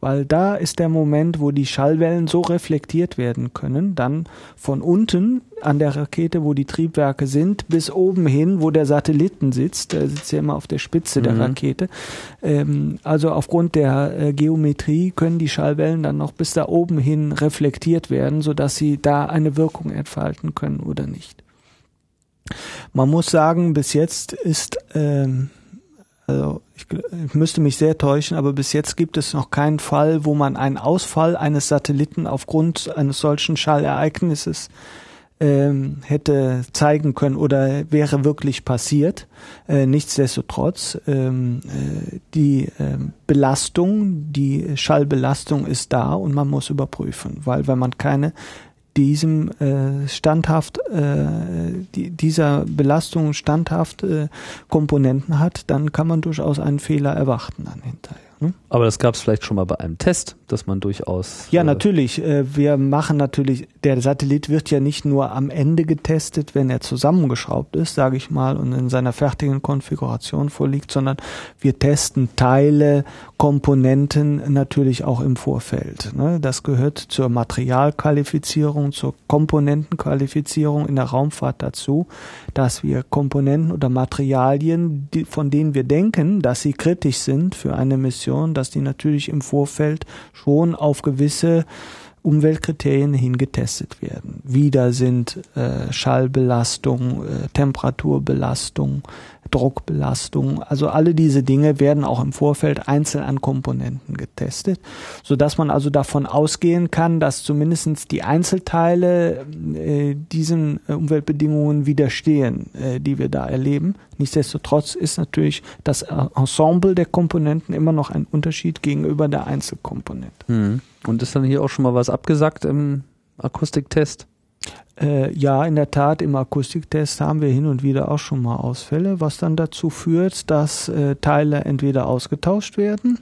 weil da ist der Moment, wo die Schallwellen so reflektiert werden können, dann von unten an der Rakete, wo die Triebwerke sind, bis oben hin, wo der Satelliten sitzt. Der sitzt ja immer auf der Spitze mhm. der Rakete. Ähm, also aufgrund der äh, Geometrie können die Schallwellen dann noch bis da oben hin reflektiert werden, sodass sie da eine Wirkung entfalten können oder nicht. Man muss sagen, bis jetzt ist ähm, also ich, ich, müsste mich sehr täuschen, aber bis jetzt gibt es noch keinen Fall, wo man einen Ausfall eines Satelliten aufgrund eines solchen Schallereignisses ähm, hätte zeigen können oder wäre wirklich passiert. Äh, nichtsdestotrotz, ähm, äh, die äh, Belastung, die Schallbelastung ist da und man muss überprüfen, weil wenn man keine diesem äh, standhaft äh, die, dieser Belastung standhaft äh, Komponenten hat, dann kann man durchaus einen Fehler erwarten dann hinterher. Hm? Aber das gab es vielleicht schon mal bei einem Test, dass man durchaus. Ja, äh, natürlich. Äh, wir machen natürlich, der Satellit wird ja nicht nur am Ende getestet, wenn er zusammengeschraubt ist, sage ich mal, und in seiner fertigen Konfiguration vorliegt, sondern wir testen Teile, Komponenten natürlich auch im Vorfeld. Ne? Das gehört zur Materialqualifizierung, zur Komponentenqualifizierung in der Raumfahrt dazu, dass wir Komponenten oder Materialien, von denen wir denken, dass sie kritisch sind für eine Mission, dass die natürlich im Vorfeld schon auf gewisse Umweltkriterien hin getestet werden. Wieder sind äh, Schallbelastung, äh, Temperaturbelastung, Druckbelastung. Also alle diese Dinge werden auch im Vorfeld einzeln an Komponenten getestet, so dass man also davon ausgehen kann, dass zumindest die Einzelteile äh, diesen äh, Umweltbedingungen widerstehen, äh, die wir da erleben. Nichtsdestotrotz ist natürlich das Ensemble der Komponenten immer noch ein Unterschied gegenüber der Einzelkomponente. Hm. Und ist dann hier auch schon mal was abgesagt im Akustiktest? Äh, ja, in der Tat, im Akustiktest haben wir hin und wieder auch schon mal Ausfälle, was dann dazu führt, dass äh, Teile entweder ausgetauscht werden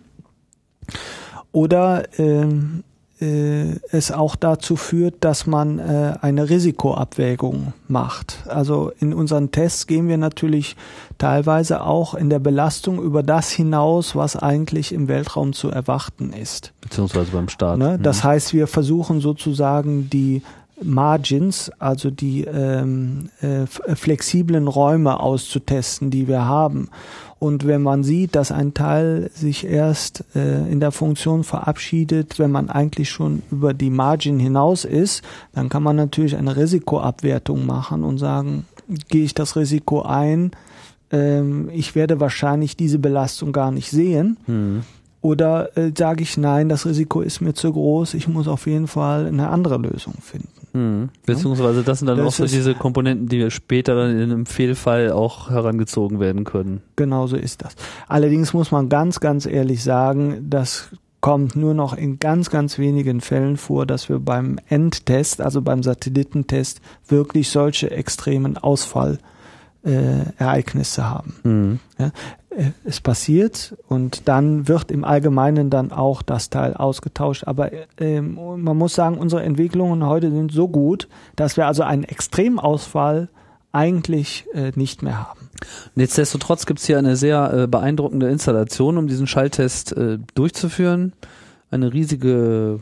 oder ähm, äh, es auch dazu führt, dass man äh, eine Risikoabwägung macht. Also in unseren Tests gehen wir natürlich teilweise auch in der Belastung über das hinaus, was eigentlich im Weltraum zu erwarten ist. Beziehungsweise beim Start. Ne? Das mhm. heißt, wir versuchen sozusagen die Margins, also die ähm, äh, flexiblen Räume auszutesten, die wir haben. Und wenn man sieht, dass ein Teil sich erst äh, in der Funktion verabschiedet, wenn man eigentlich schon über die Margin hinaus ist, dann kann man natürlich eine Risikoabwertung machen und sagen, gehe ich das Risiko ein, ähm, ich werde wahrscheinlich diese Belastung gar nicht sehen. Mhm. Oder äh, sage ich nein, das Risiko ist mir zu groß, ich muss auf jeden Fall eine andere Lösung finden. Mhm. Beziehungsweise das sind dann das auch so diese Komponenten, die später dann in einem Fehlfall auch herangezogen werden können. Genau so ist das. Allerdings muss man ganz, ganz ehrlich sagen, das kommt nur noch in ganz, ganz wenigen Fällen vor, dass wir beim Endtest, also beim Satellitentest, wirklich solche extremen Ausfallereignisse äh, haben. Mhm. Ja, es passiert und dann wird im Allgemeinen dann auch das Teil ausgetauscht. Aber äh, man muss sagen, unsere Entwicklungen heute sind so gut, dass wir also einen Extremausfall eigentlich äh, nicht mehr haben. Nichtsdestotrotz gibt es hier eine sehr äh, beeindruckende Installation, um diesen Schalltest äh, durchzuführen. Eine riesige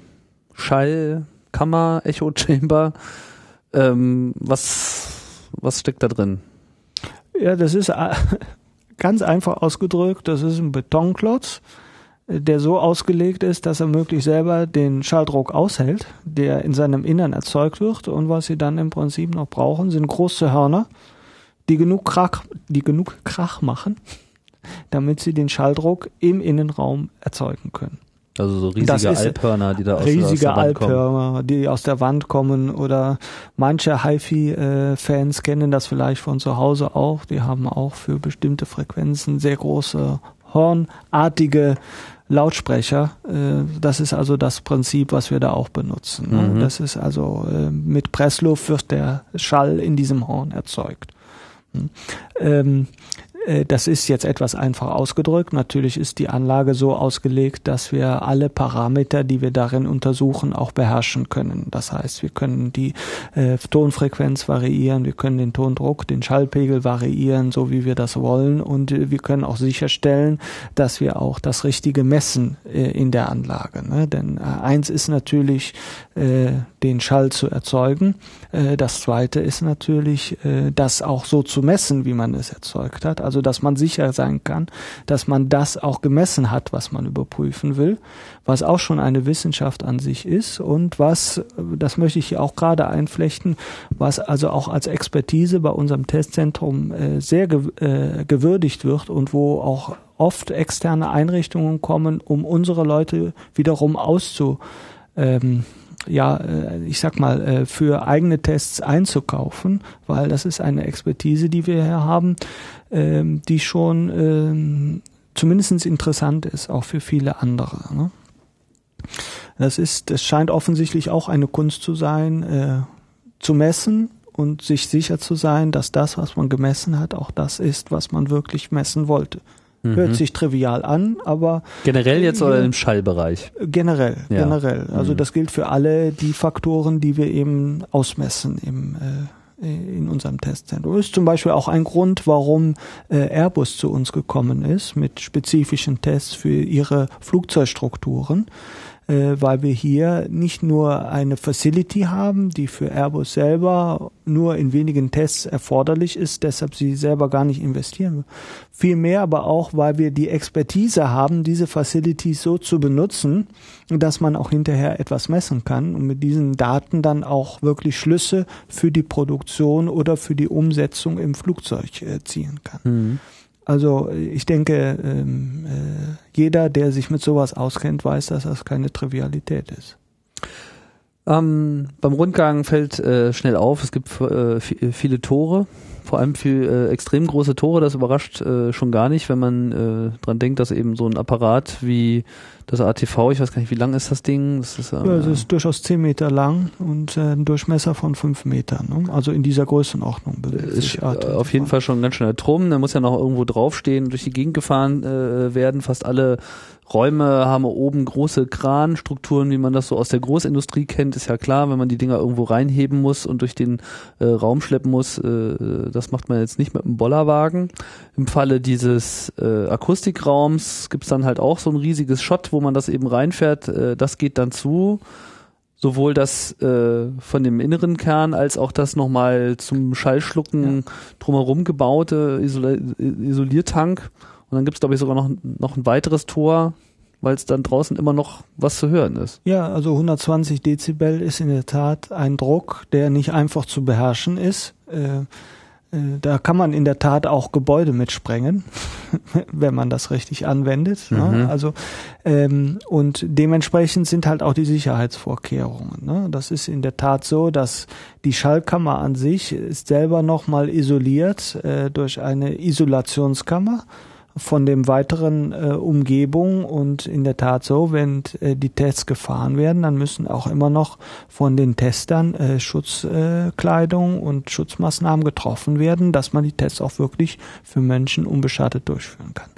Schallkammer, Echo Chamber. Ähm, was Was steckt da drin? Ja, das ist äh, ganz einfach ausgedrückt, das ist ein Betonklotz, der so ausgelegt ist, dass er möglichst selber den Schalldruck aushält, der in seinem Innern erzeugt wird. Und was sie dann im Prinzip noch brauchen, sind große Hörner, die genug Krach, die genug Krach machen, damit sie den Schalldruck im Innenraum erzeugen können. Also so riesige Alphörner, die da aus, riesige aus der Wand Alphörner, kommen. die aus der Wand kommen oder manche HiFi-Fans kennen das vielleicht von zu Hause auch. Die haben auch für bestimmte Frequenzen sehr große hornartige Lautsprecher. Äh, Das ist also das Prinzip, was wir da auch benutzen. ne? Mhm. Das ist also äh, mit Pressluft wird der Schall in diesem Horn erzeugt. Äh, das ist jetzt etwas einfach ausgedrückt. Natürlich ist die Anlage so ausgelegt, dass wir alle Parameter, die wir darin untersuchen, auch beherrschen können. Das heißt, wir können die äh, Tonfrequenz variieren, wir können den Tondruck, den Schallpegel variieren, so wie wir das wollen. Und äh, wir können auch sicherstellen, dass wir auch das Richtige messen äh, in der Anlage. Ne? Denn äh, eins ist natürlich, äh, den Schall zu erzeugen. Äh, das zweite ist natürlich, äh, das auch so zu messen, wie man es erzeugt hat. Also, dass man sicher sein kann, dass man das auch gemessen hat, was man überprüfen will, was auch schon eine Wissenschaft an sich ist und was, äh, das möchte ich hier auch gerade einflechten, was also auch als Expertise bei unserem Testzentrum sehr gew gewürdigt wird und wo auch oft externe Einrichtungen kommen, um unsere Leute wiederum auszu ähm, ja, äh, ich sag mal, äh, für eigene Tests einzukaufen, weil das ist eine Expertise, die wir hier haben, ähm, die schon ähm, zumindest interessant ist, auch für viele andere. Ne? Das ist, es scheint offensichtlich auch eine Kunst zu sein, äh, zu messen und sich sicher zu sein, dass das, was man gemessen hat, auch das ist, was man wirklich messen wollte. Hört sich trivial an, aber Generell jetzt oder im Schallbereich? Generell, Ja. generell. Also Mhm. das gilt für alle die Faktoren, die wir eben ausmessen im, äh, in unserem Testzentrum. Ist zum Beispiel auch ein Grund, warum äh, Airbus zu uns gekommen ist mit spezifischen Tests für ihre Flugzeugstrukturen, äh, weil wir hier nicht nur eine Facility haben, die für Airbus selber nur in wenigen Tests erforderlich ist, deshalb sie selber gar nicht investieren. Vielmehr aber auch, weil wir die Expertise haben, diese Facilities so zu benutzen, dass man auch hinterher etwas messen kann und mit diesen Daten dann auch wirklich Schlüsse für die Produktion oder für die Umsetzung im Flugzeug äh, ziehen kann. Mhm. Also äh, ich denke, ähm, äh, jeder, der sich mit sowas auskennt, weiß, dass das keine Trivialität ist. Ähm, beim Rundgang fällt äh, schnell auf, es gibt äh, vi- viele Tore, vor allem viel äh, extrem große Tore. Das überrascht äh, schon gar nicht, wenn man äh, dran denkt, dass eben so ein Apparat wie das ATV, ich weiß gar nicht, wie lang ist das Ding? Das ist, äh, Ja, es ist durchaus 10 Meter lang und äh, ein Durchmesser von 5 Metern. Ne? Also in dieser Größenordnung bewegt ist sich äh, ATV. auf jeden Fall schon ein ganz schöner Turm. Der muss ja noch irgendwo draufstehen, durch die Gegend gefahren äh, werden. Fast alle Räume haben oben große Kranstrukturen, wie man das so aus der Großindustrie kennt, ist ja klar, wenn man die Dinger irgendwo reinheben muss und durch den äh, Raum schleppen muss, äh, das macht man jetzt nicht mit einem Bollerwagen. Im Falle dieses äh, Akustikraums gibt's dann halt auch so ein riesiges Schott, wo man das eben reinfährt, äh, das geht dann zu. Sowohl das äh, von dem inneren Kern als auch das nochmal zum Schallschlucken drumherum gebaute Isola Isoliertank. Und dann gibt's glaube ich, sogar noch, noch ein weiteres Tor, weil es dann draußen immer noch was zu hören ist. Ja, also 120 Dezibel ist in der Tat ein Druck, der nicht einfach zu beherrschen ist. Äh, äh, da kann man in der Tat auch Gebäude mitsprengen, wenn man das richtig anwendet. Mhm. Ne? Also ähm, und dementsprechend sind halt auch die Sicherheitsvorkehrungen. Ne? Das ist in der Tat so, dass die Schallkammer an sich ist selber nochmal isoliert äh, durch eine Isolationskammer von dem weiteren äh, Umgebung und in der Tat so, wenn äh, die Tests gefahren werden, dann müssen auch immer noch von den Testern äh, Schutzkleidung Kleidung und Schutzmaßnahmen getroffen werden, dass man die Tests auch wirklich für Menschen unbeschadet durchführen kann.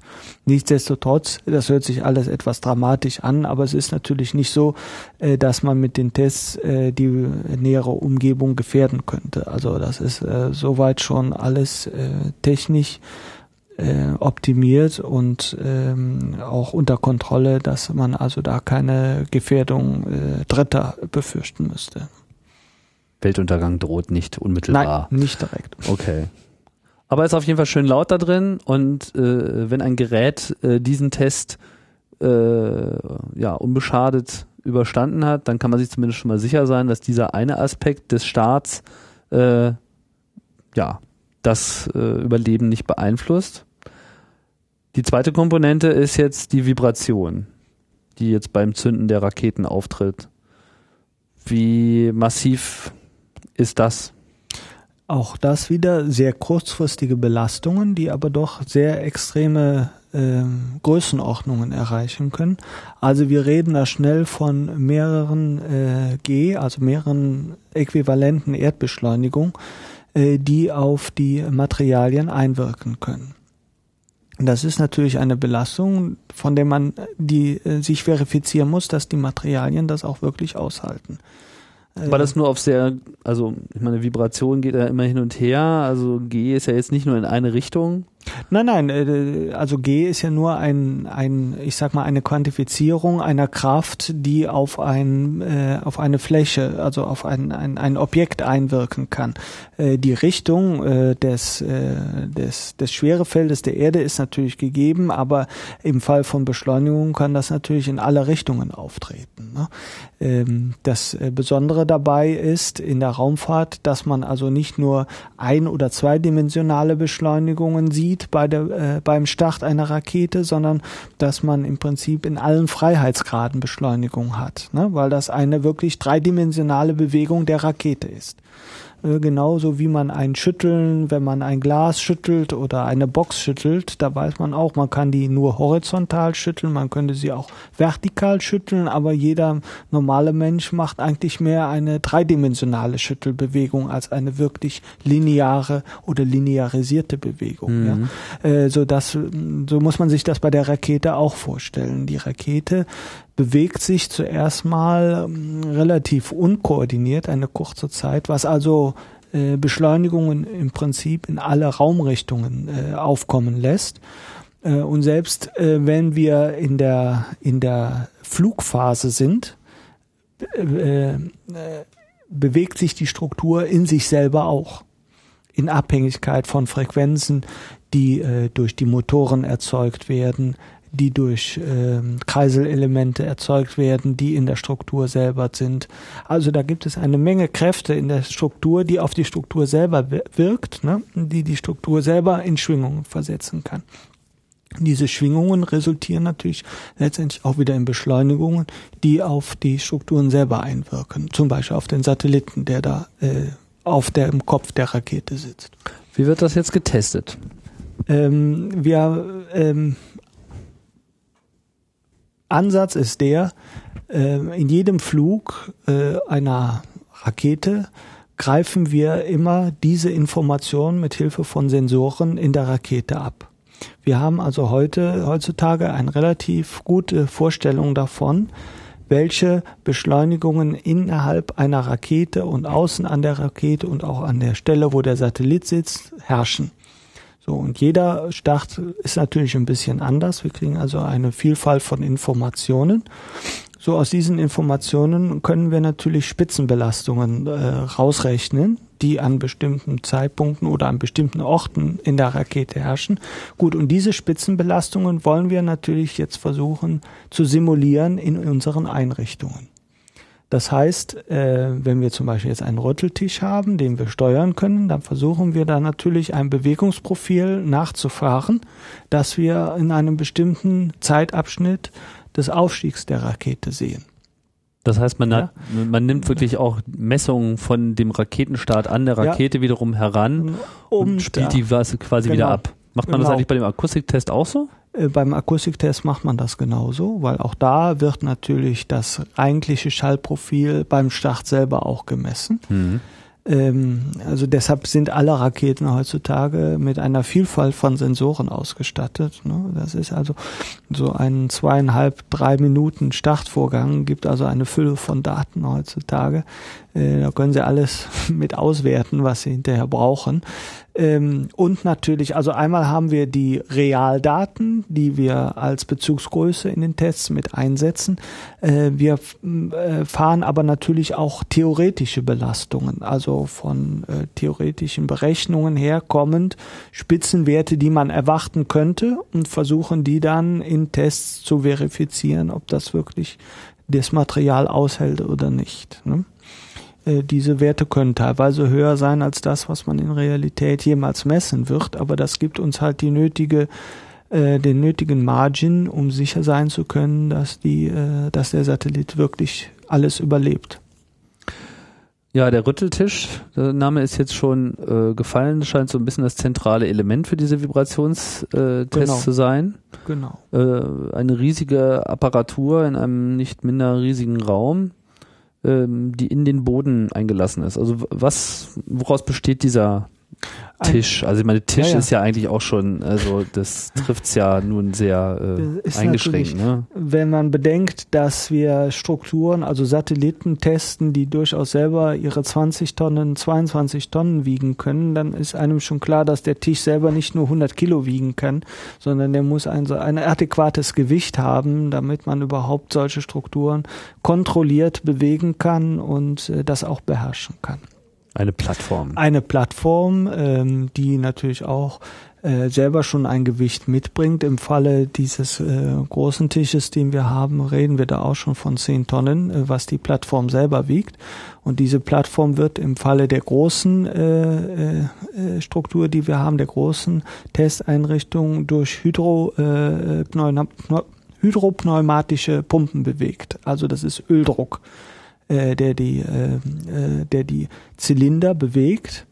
Nichtsdestotrotz, das hört sich alles etwas dramatisch an, aber es ist natürlich nicht so, äh, dass man mit den Tests äh, die nähere Umgebung gefährden könnte. Also das ist äh, soweit schon alles äh, technisch äh, optimiert und ähm, auch unter Kontrolle, dass man also da keine Gefährdung äh, Dritter befürchten müsste. Weltuntergang droht nicht unmittelbar. Nein, nicht direkt. Okay. Aber ist auf jeden Fall schön laut da drin und äh, wenn ein Gerät äh, diesen Test äh, ja unbeschadet überstanden hat, dann kann man sich zumindest schon mal sicher sein, dass dieser eine Aspekt des Starts äh, ja das äh, Überleben nicht beeinflusst. Die zweite Komponente ist jetzt die Vibration, die jetzt beim Zünden der Raketen auftritt. Wie massiv ist das? Auch das wieder sehr kurzfristige Belastungen, die aber doch sehr extreme äh, Größenordnungen erreichen können. Also wir reden da schnell von mehreren äh, G, also mehreren äquivalenten Erdbeschleunigungen, äh, die auf die Materialien einwirken können. Das ist natürlich eine Belastung, von der man die äh, sich verifizieren muss, dass die Materialien das auch wirklich aushalten. War das nur auf sehr, also ich meine, Vibration geht ja immer hin und her, also G ist ja jetzt nicht nur in eine Richtung. Nein, nein, äh, also G ist ja nur ein, ein, ich sag mal, eine Quantifizierung einer Kraft, die auf ein, äh, auf eine Fläche, also auf ein, ein, ein Objekt einwirken kann. Äh, die Richtung äh, des, äh, des, des Schwerefeldes der Erde ist natürlich gegeben, aber im Fall von Beschleunigung kann das natürlich in alle Richtungen auftreten. Ne? Ähm, das Besondere dabei ist in der Raumfahrt, dass man also nicht nur ein- oder zweidimensionale Beschleunigungen sieht bei der, äh, beim Start einer Rakete, sondern dass man im Prinzip in allen Freiheitsgraden Beschleunigung hat, ne? weil das eine wirklich dreidimensionale Bewegung der Rakete ist. Äh, genauso wie man ein Schütteln, wenn man ein Glas schüttelt oder eine Box schüttelt, da weiß man auch, man kann die nur horizontal schütteln, man könnte sie auch vertikal schütteln, aber jeder normale Mensch macht eigentlich mehr eine dreidimensionale Schüttelbewegung als eine wirklich lineare oder linearisierte Bewegung. Mhm. Ja? Äh, so, dass, so muss man sich das bei der Rakete auch vorstellen. Die Rakete bewegt sich zuerst mal ähm, relativ unkoordiniert eine kurze Zeit, was also äh, Beschleunigungen im Prinzip in alle Raumrichtungen äh, aufkommen lässt. Äh, und selbst wenn wir in der, in der Flugphase sind, bewegt sich die Struktur in sich selber auch. In Abhängigkeit von Frequenzen, die durch die Motoren erzeugt werden, die durch äh, Kreiselelemente erzeugt werden, die in der Struktur selber sind. Also da gibt es eine Menge Kräfte in der Struktur, die auf die Struktur selber wirkt, ne? die die Struktur selber in Schwingungen versetzen kann. Diese Schwingungen resultieren natürlich letztendlich auch wieder in Beschleunigungen, die auf die Strukturen selber einwirken. Zum Beispiel auf den Satelliten, der da äh, auf dem Kopf der Rakete sitzt. Wie wird das jetzt getestet? Ähm, wir ähm, Ansatz ist der, äh, in jedem Flug äh, einer Rakete greifen wir immer diese Information mit Hilfe von Sensoren in der Rakete ab. Wir haben also heute, heutzutage eine relativ gute Vorstellung davon, welche Beschleunigungen innerhalb einer Rakete und außen an der Rakete und auch an der Stelle, wo der Satellit sitzt, herrschen. So, und jeder Start ist natürlich ein bisschen anders. Wir kriegen also eine Vielfalt von Informationen. So, aus diesen Informationen können wir natürlich Spitzenbelastungen äh, rausrechnen, die an bestimmten Zeitpunkten oder an bestimmten Orten in der Rakete herrschen. Gut, und diese Spitzenbelastungen wollen wir natürlich jetzt versuchen zu simulieren in unseren Einrichtungen. Das heißt, äh, wenn wir zum Beispiel jetzt einen Rütteltisch haben, den wir steuern können, dann versuchen wir da natürlich ein Bewegungsprofil nachzufahren, dass wir in einem bestimmten Zeitabschnitt des Aufstiegs der Rakete sehen. Das heißt, man, ja. hat, man nimmt wirklich auch Messungen von dem Raketenstart an der Rakete ja. wiederum heran und, und spielt die quasi genau. wieder ab. Macht man genau. das eigentlich bei dem Akustiktest auch so? Äh, beim Akustiktest macht man das genauso, weil auch da wird natürlich das eigentliche Schallprofil beim Start selber auch gemessen. Mhm. Ähm, also deshalb sind alle Raketen heutzutage mit einer Vielfalt von Sensoren ausgestattet. Ne? Das ist also so ein zweieinhalb, drei Minuten Startvorgang, gibt also eine Fülle von Daten heutzutage, da können Sie alles mit auswerten, was Sie hinterher brauchen. Ähm, und natürlich, also einmal haben wir die Realdaten, die wir als Bezugsgröße in den Tests mit einsetzen. Äh, wir äh, fahren aber natürlich auch theoretische Belastungen, also von äh, theoretischen Berechnungen herkommend Spitzenwerte, die man erwarten könnte und versuchen die dann in Tests zu verifizieren, ob das wirklich das Material aushält oder nicht. Ne? Äh, diese Werte können teilweise höher sein als das, was man in Realität jemals messen wird, aber das gibt uns halt die nötige äh, den nötigen Margin, um sicher sein zu können, dass die, äh, dass der Satellit wirklich alles überlebt. Ja, der Rütteltisch, der Name ist jetzt schon äh, gefallen, scheint so ein bisschen das zentrale Element für diese Vibrationstests äh, genau. zu sein. Genau. Äh, eine riesige Apparatur in einem nicht minder riesigen Raum ähm, die in den Boden eingelassen ist. Also was, woraus besteht dieser Tisch. Also ich meine, Tisch ja, ja. ist ja eigentlich auch schon, also das trifft's ja nun sehr äh, eingeschränkt. Ne? Wenn man bedenkt, dass wir Strukturen, also Satelliten testen, die durchaus selber ihre 20 Tonnen, 22 Tonnen wiegen können, dann ist einem schon klar, dass der Tisch selber nicht nur 100 Kilo wiegen kann, sondern der muss ein, ein adäquates Gewicht haben, damit man überhaupt solche Strukturen kontrolliert bewegen kann und äh, das auch beherrschen kann. Eine Plattform. Eine Plattform, ähm, die natürlich auch äh, selber schon ein Gewicht mitbringt. Im Falle dieses äh, großen Tisches, den wir haben, reden wir da auch schon von 10 Tonnen, äh, was die Plattform selber wiegt. Und diese Plattform wird im Falle der großen äh, äh, Struktur, die wir haben, der großen Testeinrichtung durch Hydro, äh, hydropneumatische Pumpen bewegt. Also das ist Öldruck äh, der die, äh, äh, der die Zylinder bewegt.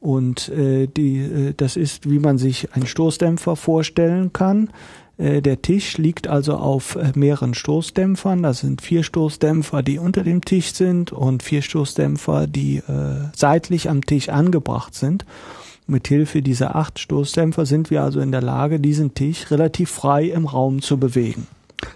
Und äh, die, äh, das ist, wie man sich einen Stoßdämpfer vorstellen kann. Äh, der Tisch liegt also auf äh, mehreren Stoßdämpfern. Das sind vier Stoßdämpfer, die unter dem Tisch sind und vier Stoßdämpfer, die äh, seitlich am Tisch angebracht sind. Mit Hilfe dieser acht Stoßdämpfer sind wir also in der Lage, diesen Tisch relativ frei im Raum zu bewegen.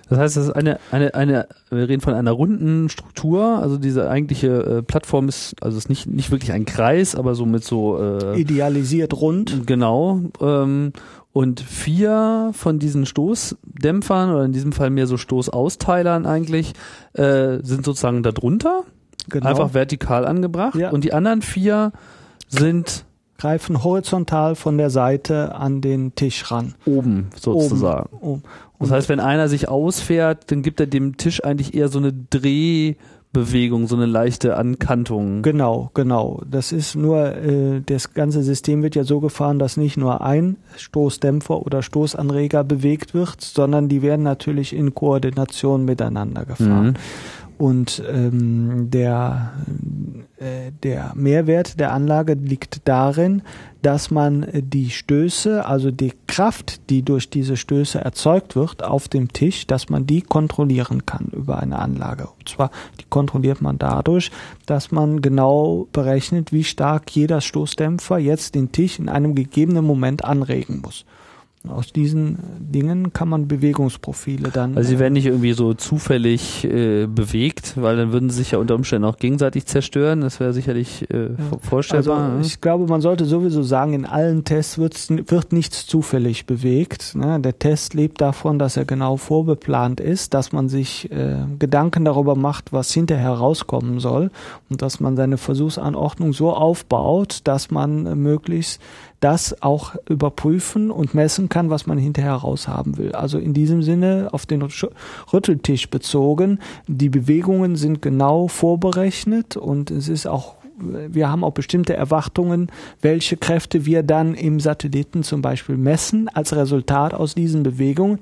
Das heißt, das ist eine, eine, eine, wir reden von einer runden Struktur, also diese eigentliche äh, Plattform ist, also ist nicht, nicht wirklich ein Kreis, aber so mit so äh, idealisiert rund. Genau. Ähm, und vier von diesen Stoßdämpfern, oder in diesem Fall mehr so Stoßausteilern eigentlich, äh, sind sozusagen darunter. Genau. Einfach vertikal angebracht. Ja. Und die anderen vier sind greifen horizontal von der Seite an den Tisch ran. Oben sozusagen. Oben. Oben. Das heißt, wenn einer sich ausfährt, dann gibt er dem Tisch eigentlich eher so eine Drehbewegung, so eine leichte Ankantung. Genau, genau. Das ist nur, äh, das ganze System wird ja so gefahren, dass nicht nur ein Stoßdämpfer oder Stoßanreger bewegt wird, sondern die werden natürlich in Koordination miteinander gefahren. Mhm. Und ähm, der, der Mehrwert der Anlage liegt darin, dass man die Stöße, also die Kraft, die durch diese Stöße erzeugt wird auf dem Tisch, dass man die kontrollieren kann über eine Anlage. Und zwar, die kontrolliert man dadurch, dass man genau berechnet, wie stark jeder Stoßdämpfer jetzt den Tisch in einem gegebenen Moment anregen muss. Aus diesen Dingen kann man Bewegungsprofile dann. Also sie werden nicht irgendwie so zufällig äh, bewegt, weil dann würden sie sich ja unter Umständen auch gegenseitig zerstören. Das wäre sicherlich äh, ja. vorstellbar. Also ne? ich glaube, man sollte sowieso sagen, in allen Tests wird nichts zufällig bewegt. Ne? Der Test lebt davon, dass er genau vorbeplant ist, dass man sich äh, Gedanken darüber macht, was hinterher rauskommen soll und dass man seine Versuchsanordnung so aufbaut, dass man möglichst das auch überprüfen und messen kann, was man hinterher raushaben will. Also in diesem Sinne auf den Rütteltisch bezogen. Die Bewegungen sind genau vorberechnet und es ist auch wir haben auch bestimmte Erwartungen, welche Kräfte wir dann im Satelliten zum Beispiel messen als Resultat aus diesen Bewegungen.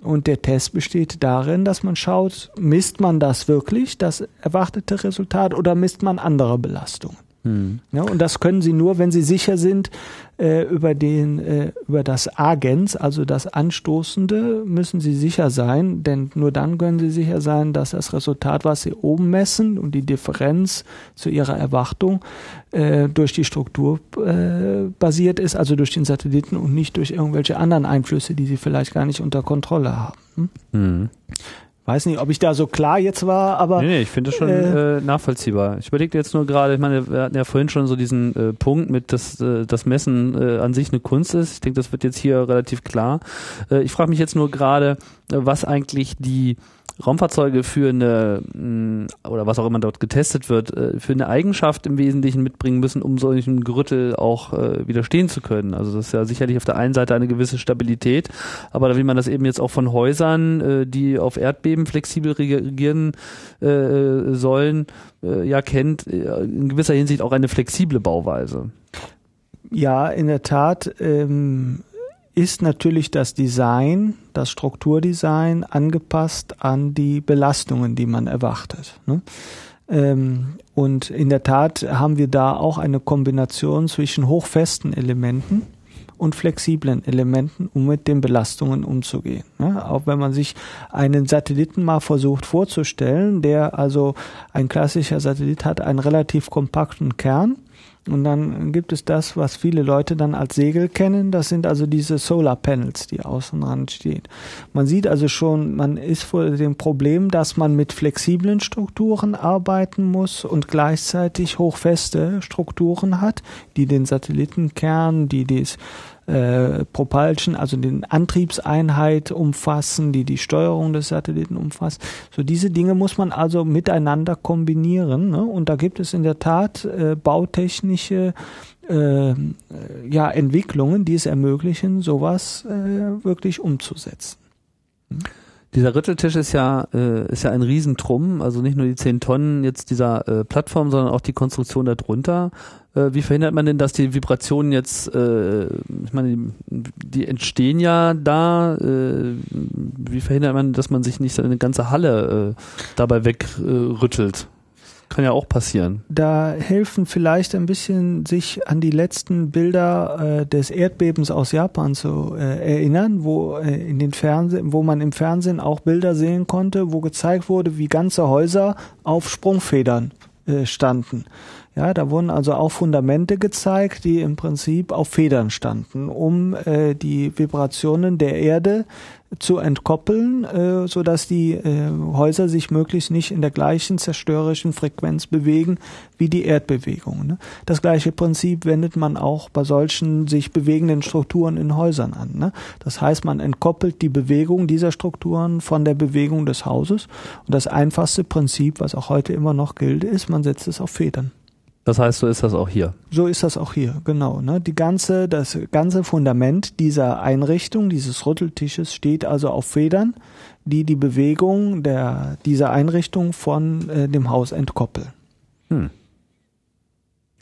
Und der Test besteht darin, dass man schaut, misst man das wirklich, das erwartete Resultat, oder misst man andere Belastungen? Hm. Ja, und das können Sie nur, wenn Sie sicher sind äh, über den äh, über das Agens, also das Anstoßende, müssen Sie sicher sein, denn nur dann können Sie sicher sein, dass das Resultat, was Sie oben messen und die Differenz zu Ihrer Erwartung äh, durch die Struktur äh, basiert ist, also durch den Satelliten und nicht durch irgendwelche anderen Einflüsse, die Sie vielleicht gar nicht unter Kontrolle haben. Hm? Hm weiß nicht, ob ich da so klar jetzt war, aber. Nee, nee ich finde das schon äh, äh, nachvollziehbar. Ich überlegte jetzt nur gerade, ich meine, wir hatten ja vorhin schon so diesen äh, Punkt mit, dass äh, das Messen äh, an sich eine Kunst ist. Ich denke, das wird jetzt hier relativ klar. Äh, ich frage mich jetzt nur gerade, äh, was eigentlich die Raumfahrzeuge für eine, mm, oder was auch immer dort getestet wird, äh, für eine Eigenschaft im Wesentlichen mitbringen müssen, um solchen Gerüttel auch äh, widerstehen zu können. Also das ist ja sicherlich auf der einen Seite eine gewisse Stabilität, aber wie man das eben jetzt auch von Häusern, äh, die auf Erdbeben flexibel reagieren sollen, ja kennt, in gewisser Hinsicht auch eine flexible Bauweise. Ja, in der Tat. Ähm ist natürlich das Design, das Strukturdesign angepasst an die Belastungen, die man erwartet. Ne? Ähm, und in der Tat haben wir da auch eine Kombination zwischen hochfesten Elementen und flexiblen Elementen, um mit den Belastungen umzugehen. Ne? Auch wenn man sich einen Satelliten mal versucht vorzustellen, der also ein klassischer Satellit hat einen relativ kompakten Kern, und dann gibt es das, was viele Leute dann als Segel kennen. Das sind also diese Solar Panels, die außen dran stehen. Man sieht also schon, man ist vor dem Problem, dass man mit flexiblen Strukturen arbeiten muss und gleichzeitig hochfeste Strukturen hat, die den Satellitenkern, die das äh, Propulsion, also den Antriebseinheit umfassen, die die Steuerung des Satelliten umfasst. So diese Dinge muss man also miteinander kombinieren. Ne? Und da gibt es in der Tat äh, bautechnische äh, ja, Entwicklungen, die es ermöglichen, sowas äh, wirklich umzusetzen. Hm? Dieser Rütteltisch ist ja, äh, ist ja ein Riesentrumm, also nicht nur die zehn Tonnen jetzt dieser äh, Plattform, sondern auch die Konstruktion darunter. Äh, wie verhindert man denn, dass die Vibrationen jetzt, äh, ich meine, die, die entstehen ja da, äh, wie verhindert man, dass man sich nicht eine ganze Halle äh, dabei wegrüttelt? Äh, kann ja auch passieren. Da helfen vielleicht ein bisschen sich an die letzten Bilder äh, des Erdbebens aus Japan zu äh, erinnern, wo äh, in den Fernsehen, wo man im Fernsehen auch Bilder sehen konnte, wo gezeigt wurde, wie ganze Häuser auf Sprungfedern äh, standen. Ja, da wurden also auch Fundamente gezeigt, die im Prinzip auf Federn standen, um äh, die Vibrationen der Erde zu entkoppeln, äh, so dass die äh, Häuser sich möglichst nicht in der gleichen zerstörerischen Frequenz bewegen wie die Erdbewegung. Ne? Das gleiche Prinzip wendet man auch bei solchen sich bewegenden Strukturen in Häusern an. Ne? Das heißt, man entkoppelt die Bewegung dieser Strukturen von der Bewegung des Hauses. Und das einfachste Prinzip, was auch heute immer noch gilt, ist, man setzt es auf Federn. Das heißt, so ist das auch hier. So ist das auch hier, genau. Ne? Die ganze, das ganze Fundament dieser Einrichtung, dieses Rütteltisches, steht also auf Federn, die die Bewegung der, dieser Einrichtung von äh, dem Haus entkoppeln. Hm.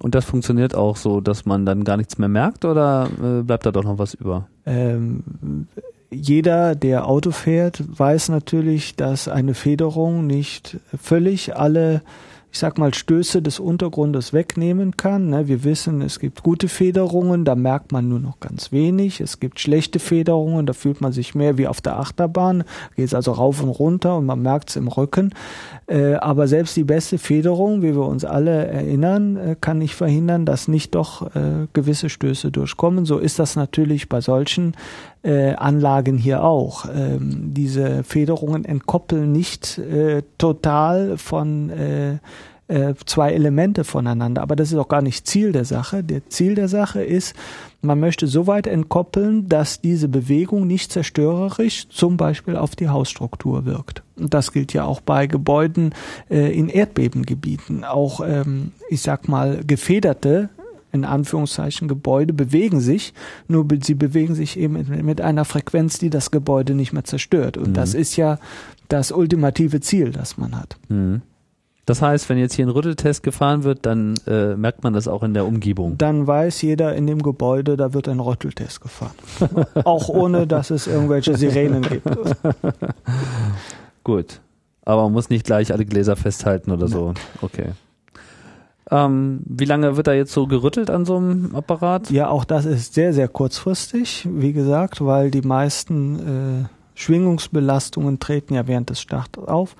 Und das funktioniert auch so, dass man dann gar nichts mehr merkt oder äh, bleibt da doch noch was über? Ähm, jeder, der Auto fährt, weiß natürlich, dass eine Federung nicht völlig alle ich sag mal, Stöße des Untergrundes wegnehmen kann. Ne? Wir wissen, es gibt gute Federungen, da merkt man nur noch ganz wenig. Es gibt schlechte Federungen, da fühlt man sich mehr wie auf der Achterbahn, geht es also rauf und runter und man merkt es im Rücken. Äh, aber selbst die beste Federung, wie wir uns alle erinnern, äh, kann nicht verhindern, dass nicht doch äh, gewisse Stöße durchkommen. So ist das natürlich bei solchen äh, Anlagen hier auch. Ähm, diese Federungen entkoppeln nicht äh, total von äh, äh, zwei Elemente voneinander. Aber das ist auch gar nicht Ziel der Sache. Der Ziel der Sache ist, man möchte so weit entkoppeln, dass diese Bewegung nicht zerstörerisch zum Beispiel auf die Hausstruktur wirkt. Und das gilt ja auch bei Gebäuden äh, in Erdbebengebieten. Auch, ähm, ich sag mal, gefederte in Anführungszeichen Gebäude bewegen sich, nur sie bewegen sich eben mit einer Frequenz, die das Gebäude nicht mehr zerstört. Und mhm. das ist ja das ultimative Ziel, das man hat. Mhm. Das heißt, wenn jetzt hier ein Rütteltest gefahren wird, dann äh, merkt man das auch in der Umgebung. Dann weiß jeder in dem Gebäude, da wird ein Rütteltest gefahren. auch ohne, dass es irgendwelche Sirenen gibt. Gut. Aber man muss nicht gleich alle Gläser festhalten oder Nein. so. Okay. Ähm, wie lange wird da jetzt so gerüttelt an so einem Apparat? Ja, auch das ist sehr, sehr kurzfristig, wie gesagt, weil die meisten äh, Schwingungsbelastungen treten ja während des Starts auf.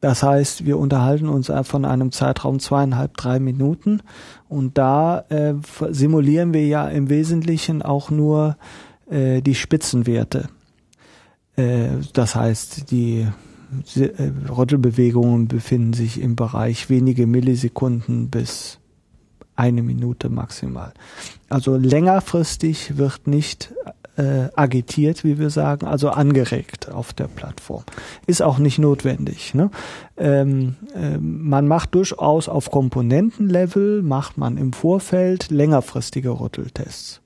Das heißt, wir unterhalten uns von einem Zeitraum zweieinhalb, drei Minuten und da äh, simulieren wir ja im Wesentlichen auch nur äh, die Spitzenwerte. Äh, das heißt, die Rüttelbewegungen befinden sich im Bereich wenige Millisekunden bis eine Minute maximal. Also längerfristig wird nicht äh, agitiert, wie wir sagen, also angeregt auf der Plattform. Ist auch nicht notwendig. Ne? Ähm, äh, man macht durchaus auf Komponentenlevel, macht man im Vorfeld längerfristige Rütteltests.